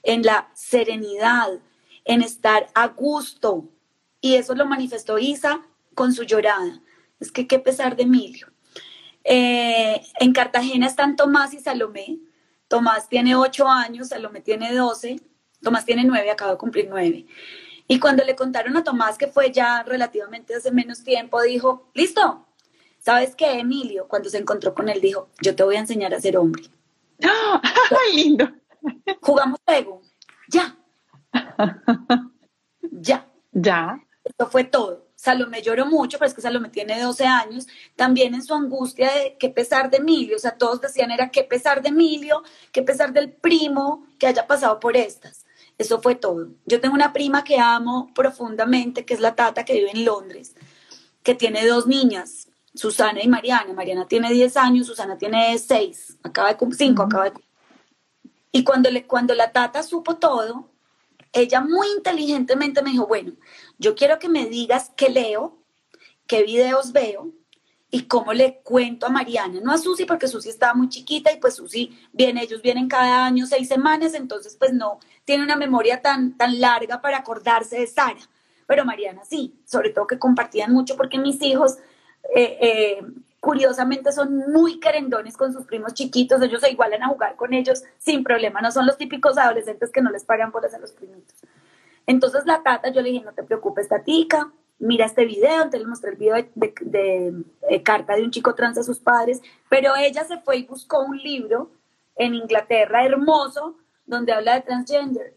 en la serenidad, en estar a gusto. Y eso lo manifestó Isa con su llorada. Es que qué pesar de Emilio. Eh, en Cartagena están Tomás y Salomé. Tomás tiene ocho años, Salomé tiene doce. Tomás tiene nueve, acaba de cumplir nueve. Y cuando le contaron a Tomás que fue ya relativamente hace menos tiempo, dijo, listo, ¿sabes qué, Emilio? Cuando se encontró con él, dijo, yo te voy a enseñar a ser hombre. ¡Ah! *laughs* lindo! Jugamos juego, ya. ya. Ya. Esto fue todo. Salomé lloró mucho, pero es que Salomé tiene 12 años, también en su angustia de qué pesar de Emilio, o sea, todos decían era qué pesar de Emilio, qué pesar del primo que haya pasado por estas. Eso fue todo. Yo tengo una prima que amo profundamente, que es la Tata, que vive en Londres, que tiene dos niñas, Susana y Mariana. Mariana tiene 10 años, Susana tiene 6, acaba de cumplir 5, acaba de Y cuando, le, cuando la Tata supo todo, ella muy inteligentemente me dijo, bueno, yo quiero que me digas qué leo, qué videos veo y cómo le cuento a Mariana, no a Susi porque Susi estaba muy chiquita y pues Susi viene, ellos vienen cada año seis semanas, entonces pues no tiene una memoria tan, tan larga para acordarse de Sara, pero Mariana sí, sobre todo que compartían mucho porque mis hijos eh, eh, curiosamente son muy querendones con sus primos chiquitos, ellos se igualan a jugar con ellos sin problema, no son los típicos adolescentes que no les pagan por hacer los primitos. Entonces la tata, yo le dije, no te preocupes, tatica, mira este video, entonces le mostré el video de, carta de un chico trans a sus padres, pero ella se fue y buscó un libro en Inglaterra hermoso donde habla de transgender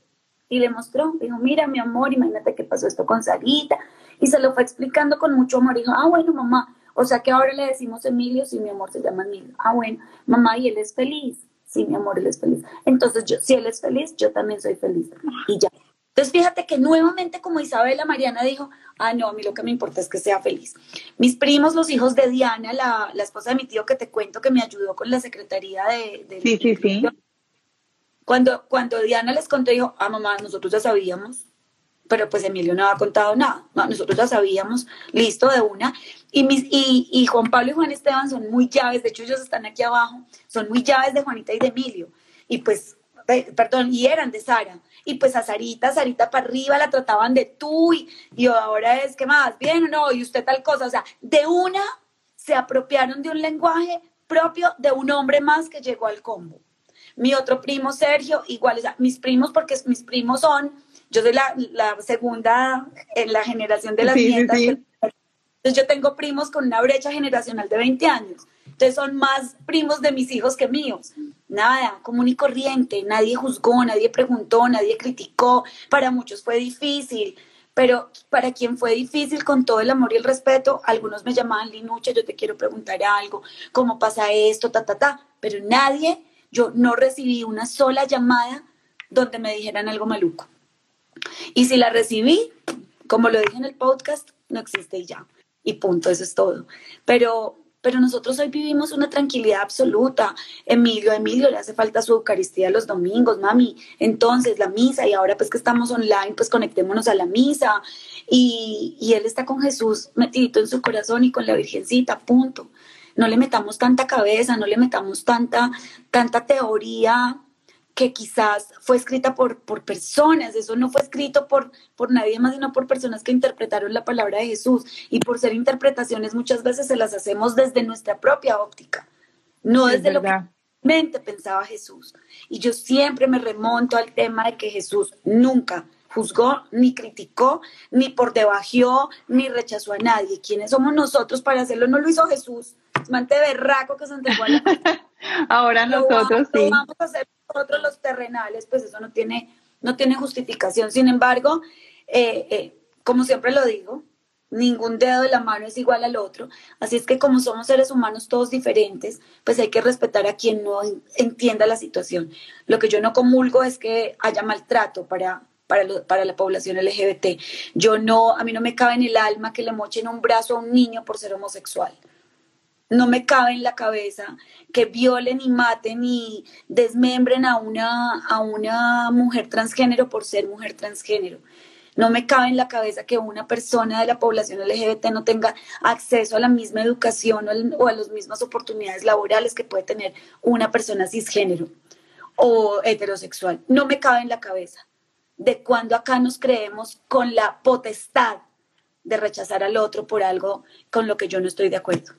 y le mostró, dijo, mira mi amor, imagínate que pasó esto con Sarita y se lo fue explicando con mucho amor, dijo, ah bueno mamá, o sea que ahora le decimos Emilio si mi amor se llama Emilio, ah bueno, mamá y él es feliz, sí mi amor, él es feliz, entonces yo, si él es feliz, yo también soy feliz y ya. Entonces, fíjate que nuevamente, como Isabela Mariana dijo, ah, no, a mí lo que me importa es que sea feliz. Mis primos, los hijos de Diana, la, esposa de mi tío que te cuento que me ayudó con la secretaría de... sí, sí, sí. Cuando, cuando Diana les contó, dijo, ah, mamá, nosotros ya sabíamos, pero pues Emilio no ha contado nada. No, nosotros ya sabíamos, listo, de una. Y, mis, y, y Juan Pablo y Juan Esteban son muy llaves, de hecho ellos están aquí abajo, son muy llaves de Juanita y de Emilio. Y pues, perdón, y eran de Sara y pues a Sarita, Sarita para arriba la trataban de tú y, y ahora es que más, bien o no, y usted tal cosa, o sea, de una se apropiaron de un lenguaje propio de un hombre más que llegó al combo. Mi otro primo Sergio, igual, o sea, mis primos, porque mis primos son, yo soy la, segunda en la generación de las nietas. Entonces yo tengo primos con una brecha generacional de 20 años. Entonces son más primos de mis hijos que míos. Nada, común y corriente, nadie juzgó, nadie preguntó, nadie criticó. Para muchos fue difícil, pero para quien fue difícil, con todo el amor y el respeto, algunos me llamaban Linucha, yo te quiero preguntar algo, cómo pasa esto, ta, ta, ta. Pero nadie, yo no recibí una sola llamada donde me dijeran algo maluco. Y si la recibí, como lo dije en el podcast, no existe ya. Y punto, eso es todo. Pero pero nosotros hoy vivimos una tranquilidad absoluta. Emilio, Emilio le hace falta su Eucaristía los domingos, mami. Entonces, la misa, y ahora pues que estamos online, pues conectémonos a la misa. Y, y él está con Jesús metidito en su corazón y con la Virgencita, punto. No le metamos tanta cabeza, no le metamos tanta, tanta teoría que quizás fue escrita por, por personas, eso no fue escrito por, por nadie más, sino por personas que interpretaron la palabra de Jesús. Y por ser interpretaciones muchas veces se las hacemos desde nuestra propia óptica, no desde lo que mente pensaba Jesús. Y yo siempre me remonto al tema de que Jesús nunca juzgó, ni criticó, ni por debajo, ni rechazó a nadie. ¿Quiénes somos nosotros para hacerlo? No lo hizo Jesús. Mante berraco que se entregó a la *laughs* Ahora nosotros sí. vamos a hacer nosotros los terrenales, pues eso no tiene, no tiene justificación. Sin embargo, eh, eh, como siempre lo digo, ningún dedo de la mano es igual al otro. Así es que como somos seres humanos todos diferentes, pues hay que respetar a quien no entienda la situación. Lo que yo no comulgo es que haya maltrato para, para, para, la población LGBT. Yo no, a mí no me cabe en el alma que le mochen un brazo a un niño por ser homosexual no me cabe en la cabeza que violen y maten y desmembren a una, a una mujer transgénero por ser mujer transgénero. No me cabe en la cabeza que una persona de la población LGBT no tenga acceso a la misma educación o a las mismas oportunidades laborales que puede tener una persona cisgénero o heterosexual. No me cabe en la cabeza de cuando acá nos creemos con la potestad de rechazar al otro por algo con lo que yo no estoy de acuerdo.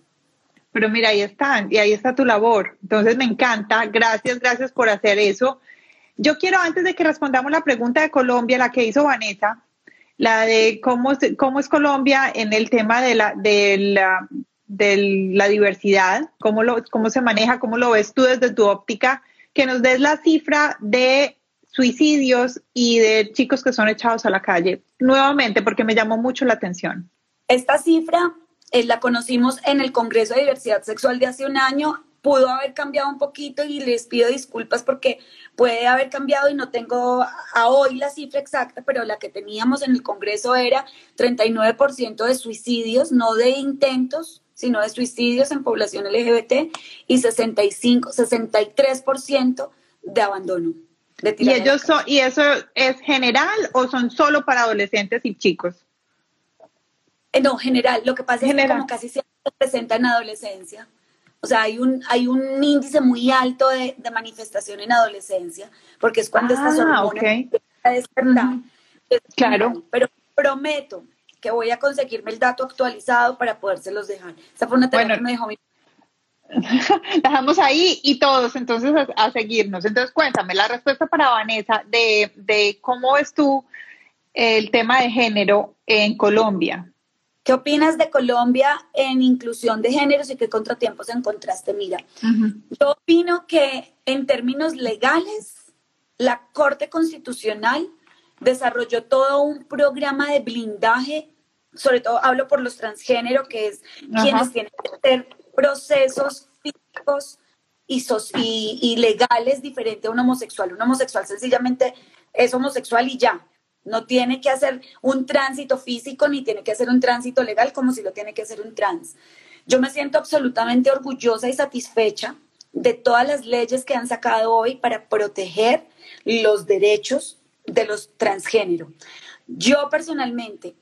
Pero mira, ahí están, y ahí está tu labor. Entonces me encanta. Gracias, gracias por hacer eso. Yo quiero, antes de que respondamos la pregunta de Colombia, la que hizo Vanessa, la de cómo, cómo es Colombia en el tema de la, de la, de la diversidad, cómo, lo, cómo se maneja, cómo lo ves tú desde tu óptica, que nos des la cifra de suicidios y de chicos que son echados a la calle? Nuevamente, porque me llamó mucho la atención. Esta cifra eh, la conocimos en el Congreso de Diversidad Sexual de hace un año pudo haber cambiado un poquito y les pido disculpas porque puede haber cambiado y no tengo a hoy la cifra exacta, pero la que teníamos en el Congreso era 39% de suicidios, no de intentos, sino de suicidios en población LGBT y 65, 63% de abandono. ¿Y, ellos son, ¿Y eso es general o son solo para adolescentes y chicos? Eh, no, general. Lo que pasa es que como casi siempre se presenta en adolescencia. O sea, hay un, hay un índice muy alto de, manifestación en adolescencia, porque es cuando estas ah, hormonas Claro. Pero prometo que voy a conseguirme el dato actualizado para podérselos dejar. Esa fue una tarea que me dejó mi *laughs* dejamos ahí y todos entonces a, seguirnos. Entonces cuéntame la respuesta para Vanessa de, de cómo es tú el tema de género en Colombia. ¿Qué opinas de Colombia en inclusión de géneros y qué contratiempos encontraste? Mira, yo opino que en términos legales, la Corte Constitucional desarrolló todo un programa de blindaje, sobre todo hablo por los transgéneros, que es quienes tienen que hacer procesos físicos y, y, y legales diferente a un homosexual. Un homosexual sencillamente es homosexual y ya, no tiene que hacer un tránsito físico ni tiene que hacer un tránsito legal como si lo tiene que hacer un trans. Yo me siento absolutamente orgullosa y satisfecha de todas las leyes que han sacado hoy para proteger los derechos de los transgénero. Yo personalmente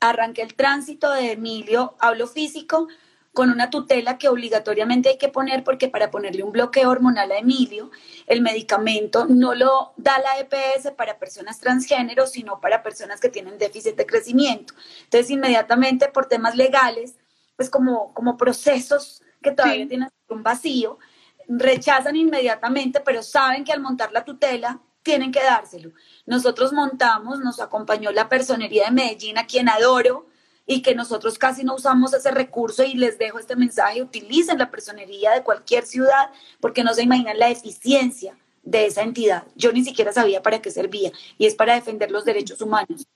arranqué el tránsito de Emilio, hablo físico, con una tutela que obligatoriamente hay que poner porque para ponerle un bloqueo hormonal a Emilio, el medicamento no lo da la EPS para personas transgénero, sino para personas que tienen déficit de crecimiento. Entonces, inmediatamente por temas legales, pues como, como procesos que todavía tienen un vacío, rechazan inmediatamente, pero saben que al montar la tutela tienen que dárselo. Nosotros montamos, nos acompañó la personería de Medellín, a quien adoro, y que nosotros casi no usamos ese recurso y les dejo este mensaje, utilicen la personería de cualquier ciudad porque no se imaginan la eficiencia de esa entidad. Yo ni siquiera sabía para qué servía y es para defender los derechos humanos.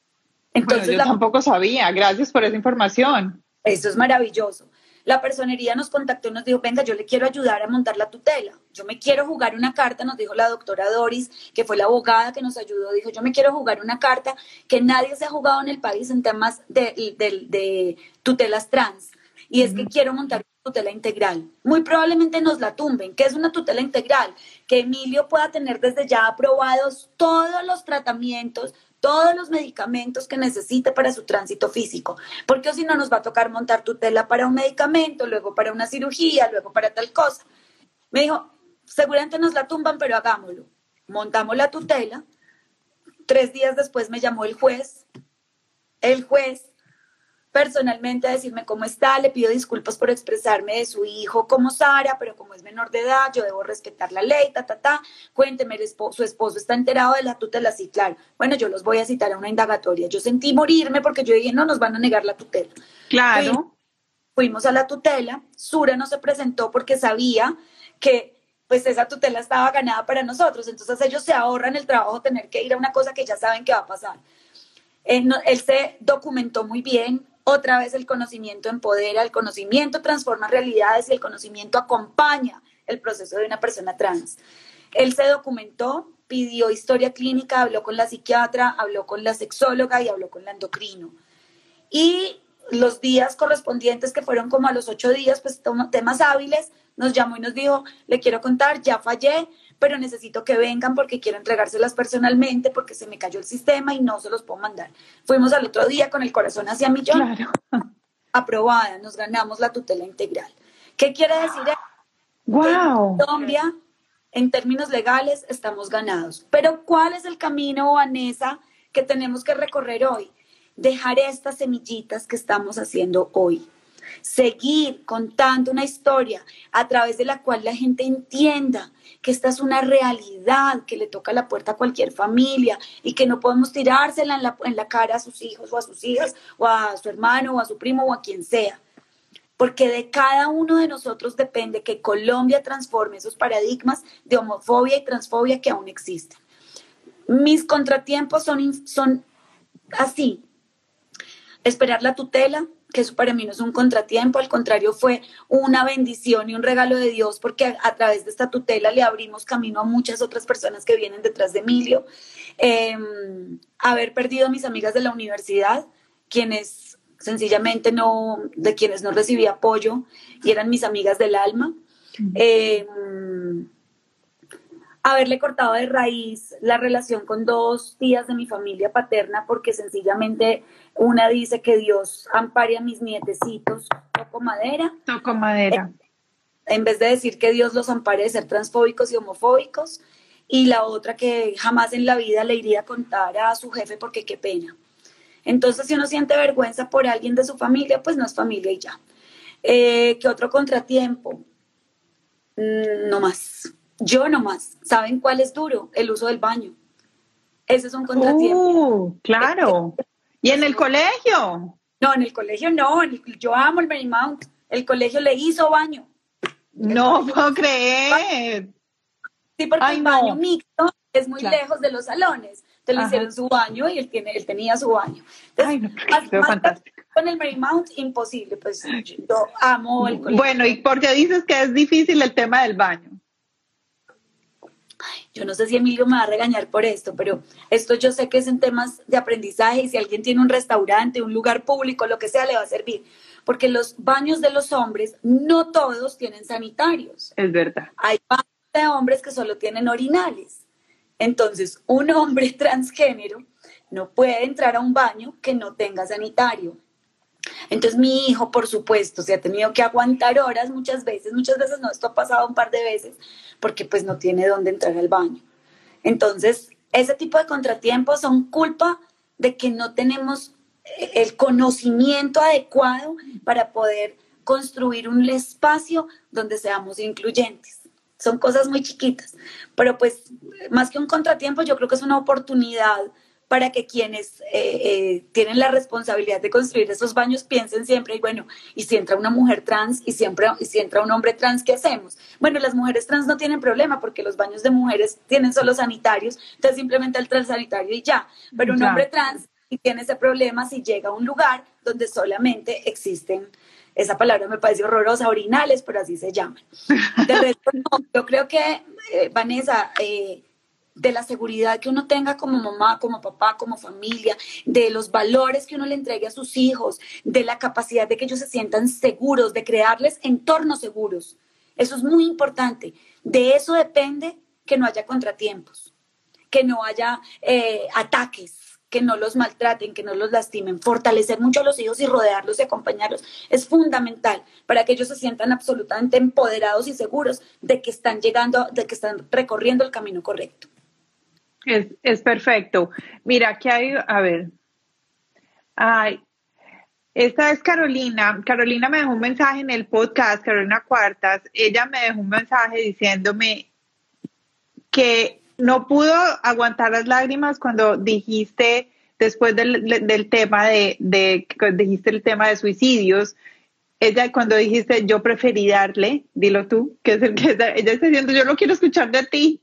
Entonces, yo tampoco sabía, gracias por esa información. Eso es maravilloso la personería nos contactó y nos dijo, venga, yo le quiero ayudar a montar la tutela. Yo me quiero jugar una carta, nos dijo la doctora Doris, que fue la abogada que nos ayudó, dijo, yo me quiero jugar una carta que nadie se ha jugado en el país en temas de, tutelas trans. Y es que quiero montar una tutela integral. Muy probablemente nos la tumben. ¿Qué es una tutela integral? Que Emilio pueda tener desde ya aprobados todos los tratamientos, todos los medicamentos que necesite para su tránsito físico, porque si no nos va a tocar montar tutela para un medicamento, luego para una cirugía, luego para tal cosa. Me dijo, seguramente nos la tumban, pero hagámoslo. Montamos la tutela. Tres días después me llamó el juez. El juez personalmente a decirme cómo está, le pido disculpas por expresarme de su hijo como Sara, pero como es menor de edad, yo debo respetar la ley, ta, ta, ta, cuénteme, su esposo está enterado de la tutela, sí, claro, bueno, yo los voy a citar a una indagatoria, yo sentí morirme porque yo dije, no, nos van a negar la tutela. Claro. fuimos a la tutela, Sura no se presentó porque sabía que pues esa tutela estaba ganada para nosotros, entonces ellos se ahorran el trabajo tener que ir a una cosa que ya saben que va a pasar. él se documentó muy bien, otra vez el conocimiento empodera, el conocimiento transforma realidades y el conocimiento acompaña el proceso de una persona trans. Él se documentó, pidió historia clínica, habló con la psiquiatra, habló con la sexóloga y habló con la endocrino. Y los días correspondientes, que fueron como a los ocho días, pues temas hábiles, nos llamó y nos dijo, le quiero contar, ya fallé, pero necesito que vengan porque quiero entregárselas personalmente porque se me cayó el sistema y no se los puedo mandar. Fuimos al otro día con el corazón hacia millón. *laughs* Aprobada, nos ganamos la tutela integral. ¿Qué quiere decir? Wow. Colombia, en términos legales, estamos ganados. Pero ¿cuál es el camino, Vanessa, que tenemos que recorrer hoy? Dejar estas semillitas que estamos haciendo hoy seguir contando una historia a través de la cual la gente entienda que esta es una realidad que le toca la puerta a cualquier familia y que no podemos tirársela en la, en la cara a sus hijos o a sus hijas o a su hermano o a su primo o a quien sea. Porque de cada uno de nosotros depende que Colombia transforme esos paradigmas de homofobia y transfobia que aún existen. Mis contratiempos son, son así. Esperar la tutela, que eso para mí no es un contratiempo, al contrario fue una bendición y un regalo de Dios porque a, través de esta tutela le abrimos camino a muchas otras personas que vienen detrás de Emilio. Em, haber perdido a mis amigas de la universidad, quienes sencillamente no, de quienes no recibí apoyo y eran mis amigas del alma. Haberle cortado de raíz la relación con dos tías de mi familia paterna porque sencillamente una dice que Dios ampare a mis nietecitos, toco madera. Toco madera. En vez de decir que Dios los ampare de ser transfóbicos y homofóbicos. Y la otra que jamás en la vida le iría a contar a su jefe porque qué pena. Entonces, si uno siente vergüenza por alguien de su familia, pues no es familia y ya. Eh, ¿Qué otro contratiempo? Mm, no más. Yo no más. ¿Saben cuál es duro? El uso del baño. Ese es un contratiempo. Uh, claro. ¿Y en el colegio? No, en el colegio no. Yo amo el Marymount. El colegio le hizo baño. No puedo creer. Sí, porque el baño mixto es muy lejos de los salones. Entonces le hicieron su baño y él, tiene, él tenía su baño. Entonces, Ay, fantástico. Con el Marymount, imposible. Pues yo amo el colegio. Bueno, ¿y por qué dices que es difícil el tema del baño? Yo no sé si Emilio me va a regañar por esto, pero esto yo sé que es en temas de aprendizaje y si alguien tiene un restaurante, un lugar público, lo que sea, le va a servir. Porque los baños de los hombres, no todos tienen sanitarios. Es verdad. Hay baños de hombres que solo tienen orinales. Entonces, un hombre *laughs* transgénero no puede entrar a un baño que no tenga sanitario. Entonces mi hijo, por supuesto, se ha tenido que aguantar horas muchas veces, muchas veces no, esto ha pasado un par de veces, porque pues no tiene dónde entrar al baño. Entonces, ese tipo de contratiempos son culpa de que no tenemos eh, el conocimiento adecuado para poder construir un espacio donde seamos incluyentes. Son cosas muy chiquitas, pero pues más que un contratiempo, yo creo que es una oportunidad para que quienes eh, eh, tienen la responsabilidad de construir esos baños piensen siempre, y bueno, y si entra una mujer trans y, siempre, y si entra un hombre trans, ¿qué hacemos? Bueno, las mujeres trans no tienen problema porque los baños de mujeres tienen solo sanitarios, entonces simplemente el sanitario y ya, pero un hombre trans y tiene ese problema si llega a un lugar donde solamente existen esa palabra me parece horrorosa, orinales, pero así se llaman. De resto, no, yo creo que, eh, Vanessa, eh, de la seguridad que uno tenga como mamá, como papá, como familia, de los valores que uno le entregue a sus hijos, de la capacidad de que ellos se sientan seguros, de crearles entornos seguros. Eso es muy importante. De eso depende que no haya contratiempos, que no haya eh, ataques, que no los maltraten, que no los lastimen. Fortalecer mucho a los hijos y rodearlos y acompañarlos es fundamental para que ellos se sientan absolutamente empoderados y seguros de que están llegando, de que están recorriendo el camino correcto. Es, perfecto. Mira, aquí hay, a ver. Ay, esta es Carolina. Carolina me dejó un mensaje en el podcast, Carolina Cuartas. Ella me dejó un mensaje diciéndome que no pudo aguantar las lágrimas cuando dijiste, después del, tema de, de, dijiste el tema de suicidios, ella cuando dijiste, yo preferí darle, dilo tú, que es el que ella está diciendo, yo no quiero escuchar de ti.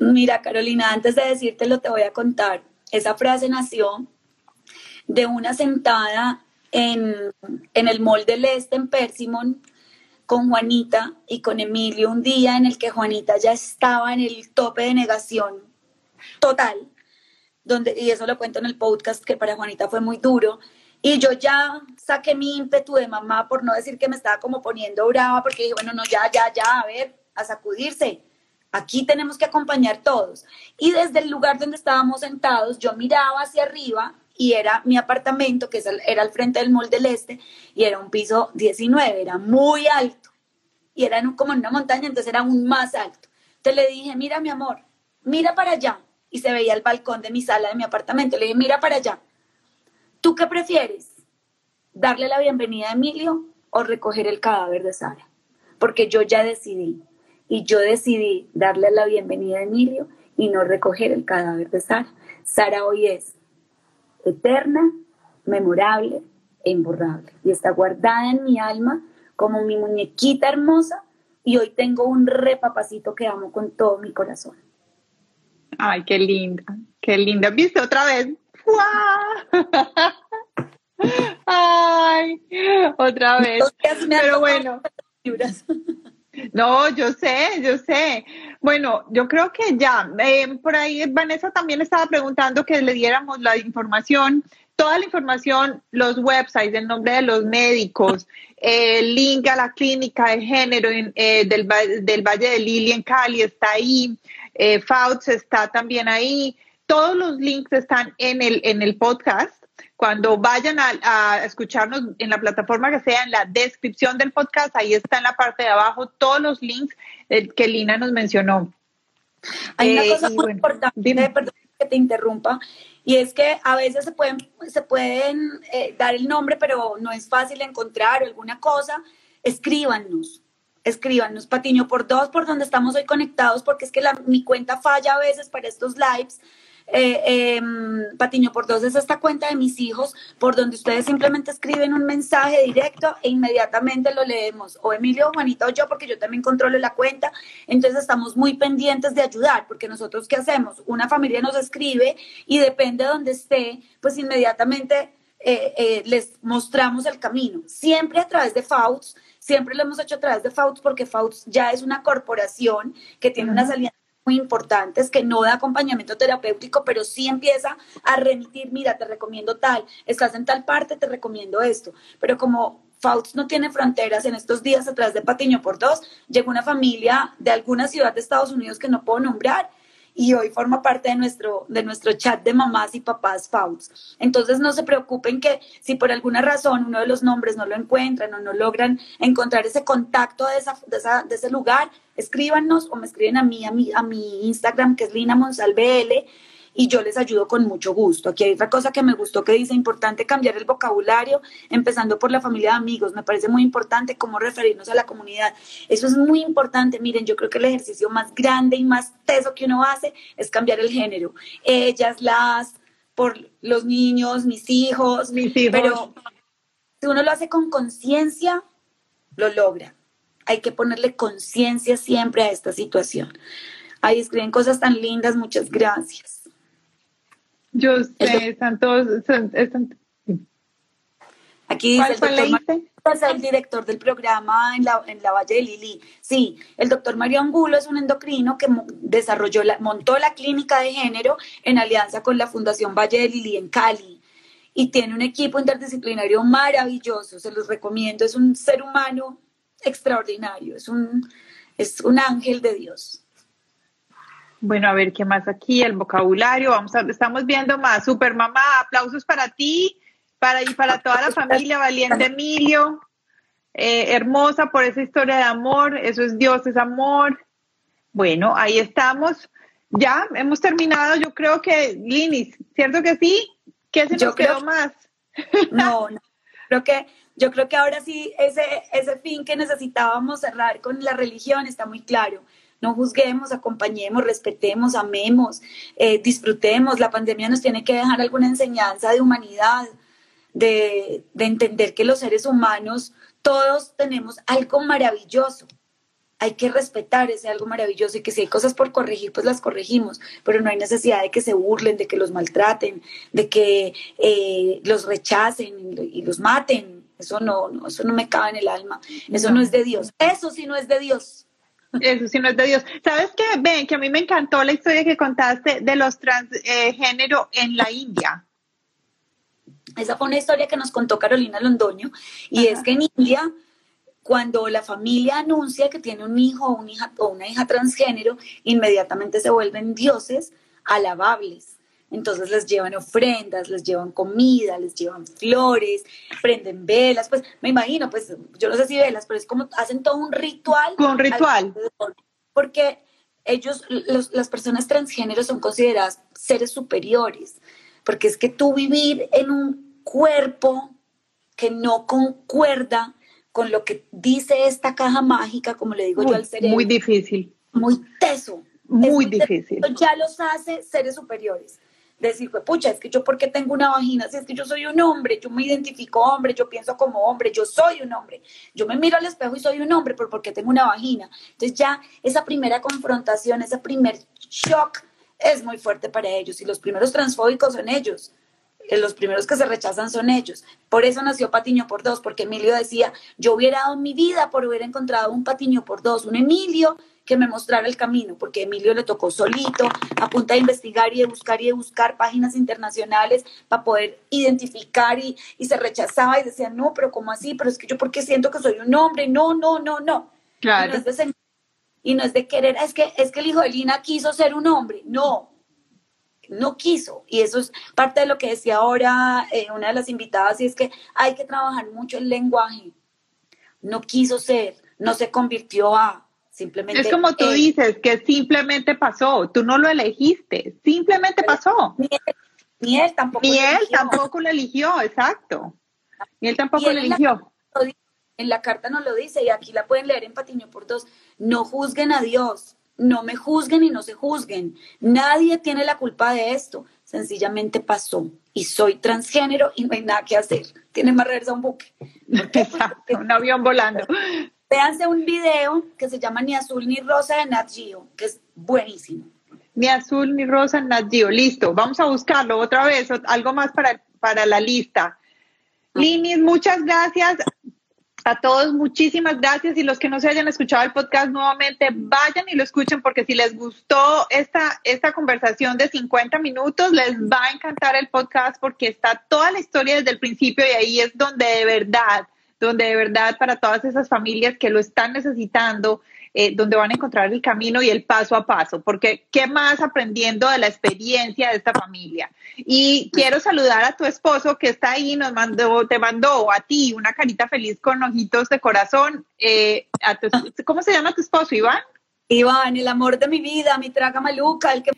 Mira, Carolina, antes de decírtelo te voy a contar. Esa frase nació de una sentada en, el Mall del Este en Persimon con Juanita y con Emilio un día en el que Juanita ya estaba en el tope de negación total, donde, y eso lo cuento en el podcast, que para Juanita fue muy duro. Y yo ya saqué mi ímpetu de mamá, por no decir que me estaba como poniendo brava, porque dije, bueno, no, ya, ya, ya, a ver, a sacudirse. Aquí tenemos que acompañar todos. Y desde el lugar donde estábamos sentados, yo miraba hacia arriba y era mi apartamento, que era al frente del Mall del Este, y era un piso 19, era muy alto. Y era como en una montaña, entonces era aún más alto. Entonces le dije, mira mi amor, mira para allá. Y se veía el balcón de mi sala, de mi apartamento. Le dije, mira para allá. ¿Tú qué prefieres? ¿Darle la bienvenida a Emilio o recoger el cadáver de Sara? Porque yo ya decidí y yo decidí darle la bienvenida a Emilio y no recoger el cadáver de Sara. Sara hoy es eterna, memorable e imborrable y está guardada en mi alma como mi muñequita hermosa y hoy tengo un repapacito que amo con todo mi corazón. Ay, qué linda. Qué linda. ¿Viste otra vez? *laughs* Ay, otra vez. Pero bueno. *laughs* No, yo sé, yo sé. Bueno, yo creo que ya. Eh, por ahí Vanessa también estaba preguntando que le diéramos la información, toda la información, los websites, el nombre de los médicos, el link a la clínica de género eh, del, del, Valle de Lili en Cali está ahí, eh, Fouts está también ahí. Todos los links están en el, en el podcast cuando vayan a, escucharnos en la plataforma que sea, en la descripción del podcast, ahí está en la parte de abajo todos los links que Lina nos mencionó. Hay una eh, cosa muy importante, perdón que te interrumpa, y es que a veces se pueden, se pueden eh, dar el nombre, pero no es fácil encontrar alguna cosa. Escríbanos, escríbanos, Patiño por dos, por donde estamos hoy conectados, porque es que la, mi cuenta falla a veces para estos lives eh, em, Patiño por dos es esta cuenta de mis hijos, por donde ustedes simplemente escriben un mensaje directo e inmediatamente lo leemos, o Emilio, Juanita o yo, porque yo también controlo la cuenta, entonces estamos muy pendientes de ayudar, porque nosotros qué hacemos, una familia nos escribe y depende de donde esté, pues inmediatamente eh, eh, les mostramos el camino, siempre a través de FAUTS, siempre lo hemos hecho a través de FAUTS porque FAUTS ya es una corporación que tiene una salida muy importantes que no da acompañamiento terapéutico, pero sí empieza a remitir, mira, te recomiendo tal, estás en tal parte, te recomiendo esto. Pero como Fauts no tiene fronteras, en estos días atrás de Patiño por dos, llegó una familia de alguna ciudad de Estados Unidos que no puedo nombrar y hoy forma parte de nuestro, de nuestro chat de mamás y papás FAUTS. Entonces no se preocupen que si por alguna razón uno de los nombres no lo encuentran o no logran encontrar ese contacto de, esa, de, esa, de ese lugar, escríbanos o me escriben a mí, a mi, a mi Instagram que es Lina Monsalvl y yo les ayudo con mucho gusto. Aquí hay otra cosa que me gustó que dice, importante cambiar el vocabulario, empezando por la familia de amigos. Me parece muy importante cómo referirnos a la comunidad. Eso es muy importante. Miren, yo creo que el ejercicio más grande y más teso que uno hace es cambiar el género. Ellas, las, por los niños, mis hijos, mis hijos. Pero si uno lo hace con conciencia, lo logra. Hay que ponerle conciencia siempre a esta situación. Ahí escriben cosas tan lindas, muchas gracias. Yo sé, están todos. Están, Aquí dice el doctor es el director del programa en la, en la Valle de Lili. Sí, el doctor Mario Angulo es un endocrino que desarrolló, la, montó la clínica de género en alianza con la Fundación Valle de Lili en Cali y tiene un equipo interdisciplinario maravilloso. Se los recomiendo. Es un ser humano extraordinario. Es un, es un ángel de Dios. Bueno, a ver qué más aquí, el vocabulario, vamos a, estamos viendo más. Super mamá, aplausos para ti, para y para toda la familia, valiente Emilio, eh, hermosa por esa historia de amor, eso es Dios, es amor. Bueno, ahí estamos. Ya hemos terminado, yo creo que, Linis, ¿cierto que sí? ¿Qué se nos quedó más? No, *laughs* no, creo que yo creo que ahora sí ese, ese fin que necesitábamos cerrar con la religión está muy claro no juzguemos, acompañemos, respetemos, amemos, eh, disfrutemos. La pandemia nos tiene que dejar alguna enseñanza de humanidad, de, de entender que los seres humanos todos tenemos algo maravilloso. Hay que respetar ese algo maravilloso y que si hay cosas por corregir, pues las corregimos, pero no hay necesidad de que se burlen, de que los maltraten, de que eh, los rechacen y los maten. Eso no, no, eso no me cabe en el alma. Eso no es de Dios. Eso sí no es de Dios. Eso sí no es de Dios. ¿Sabes qué? Ven, que a mí me encantó la historia que contaste de los transgénero en la India. Esa fue una historia que nos contó Carolina Londoño y es que en India cuando la familia anuncia que tiene un hijo o, hija, o una hija transgénero, inmediatamente se vuelven dioses alabables. Entonces les llevan ofrendas, les llevan comida, les llevan flores, prenden velas, pues me imagino, pues yo no sé si velas, pero es como hacen todo un ritual. Un ritual. Porque ellos, las personas transgénero son consideradas seres superiores, porque es que tú vivir en un cuerpo que no concuerda con lo que dice esta caja mágica, como le digo yo al cerebro. Muy difícil. Muy teso. Muy, difícil. Ya los hace seres superiores decir, pucha, es que yo porque tengo una vagina, si es que yo soy un hombre, yo me identifico hombre, yo pienso como hombre, yo soy un hombre, yo me miro al espejo y soy un hombre, pero porque tengo una vagina. Entonces ya esa primera confrontación, ese primer shock es muy fuerte para ellos y los primeros transfóbicos son ellos. Eh, los primeros que se rechazan son ellos. Por eso nació Patiño por dos, porque Emilio decía, yo hubiera dado mi vida por haber encontrado un Patiño por dos, un Emilio que me mostrara el camino, porque Emilio le tocó solito, a punta de investigar y de buscar y de buscar páginas internacionales para poder identificar y, y se rechazaba y decía, no, pero ¿cómo así? Pero es que yo porque siento que soy un hombre, no, no, no, no. Claro. Y no es de, y no es de querer, es que, es que el hijo de Lina quiso ser un hombre, no, no quiso. Y eso es parte de lo que decía ahora eh, una de las invitadas, y es que hay que trabajar mucho el lenguaje. No quiso ser, no se convirtió a, simplemente. Es como tú dices, que simplemente pasó, tú no lo elegiste, simplemente pasó. Ni él, ni él tampoco. Ni él eligió. tampoco lo eligió, exacto. Ni él tampoco lo eligió. en la carta nos lo dice, y aquí la pueden leer en Patiño por dos, no juzguen a Dios, no me juzguen y no se juzguen. Nadie tiene la culpa de esto. Sencillamente pasó. Y soy transgénero y no hay nada que hacer. Tiene más reversa un buque. Exacto, un avión volando. Véanse un video que se llama Ni Azul ni Rosa de Nat Geo, que es buenísimo. Ni azul ni rosa en Nat Geo. Listo, vamos a buscarlo otra vez. Algo más para, para la lista. Linis, muchas gracias. A todos, muchísimas gracias. Y los que no se hayan escuchado el podcast nuevamente, vayan y lo escuchen porque si les gustó esta, esta conversación de 50 minutos, les va a encantar el podcast porque está toda la historia desde el principio y ahí es donde de verdad, donde de verdad para todas esas familias que lo están necesitando, eh, donde van a encontrar el camino y el paso a paso, porque qué más aprendiendo de la experiencia de esta familia. Y quiero saludar a tu esposo que está ahí, nos mandó, te mandó a ti una carita feliz con ojitos de corazón. Eh, a tu, ¿Cómo se llama tu esposo, Iván? Iván, el amor de mi vida, mi traga maluca, el que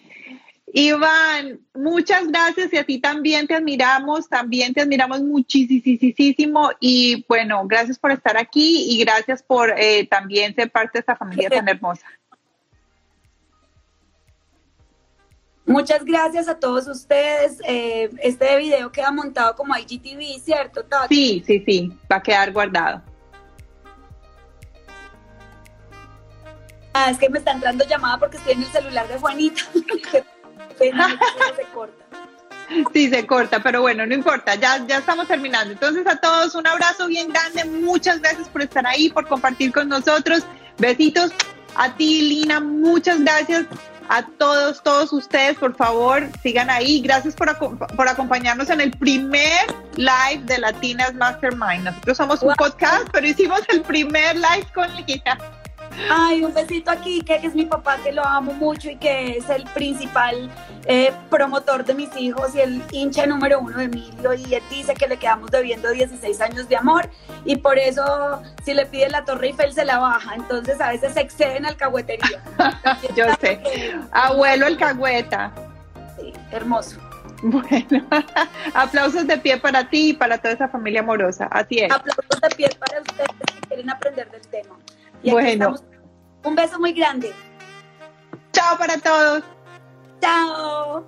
Iván, muchas gracias y a ti también te admiramos, también te admiramos muchísimo y bueno, gracias por estar aquí y gracias por eh, también ser parte de esta familia tan hermosa. Muchas gracias a todos ustedes. Eh, este video queda montado como IGTV, ¿cierto, Tati? Sí, sí, sí, va a quedar guardado. Ah, es que me está entrando llamada porque estoy en el celular de Juanita. *laughs* se corta. Sí, se corta, pero bueno, no importa, ya, ya estamos terminando. Entonces a todos un abrazo bien grande, muchas gracias por estar ahí, por compartir con nosotros. Besitos a ti, Lina, muchas gracias a todos, todos ustedes, por favor, sigan ahí. Gracias por, por acompañarnos en el primer live de Latinas Mastermind. Nosotros somos un podcast, pero hicimos el primer live con Lina. Ay, un besito aquí, que es mi papá, que lo amo mucho y que es el principal eh, promotor de mis hijos y el hincha número uno de Emilio. Y él dice que le quedamos debiendo 16 años de amor y por eso si le pide la Torre Eiffel se la baja. Entonces a veces se exceden alcahuetería. *laughs* Yo sé. Abuelo el cagüeta. Sí, hermoso. Bueno, *laughs* aplausos de pie para ti y para toda esa familia amorosa. Así es. Aplausos de pie para ustedes que quieren aprender del tema. Bueno. Un beso muy grande. Chao para todos. Chao.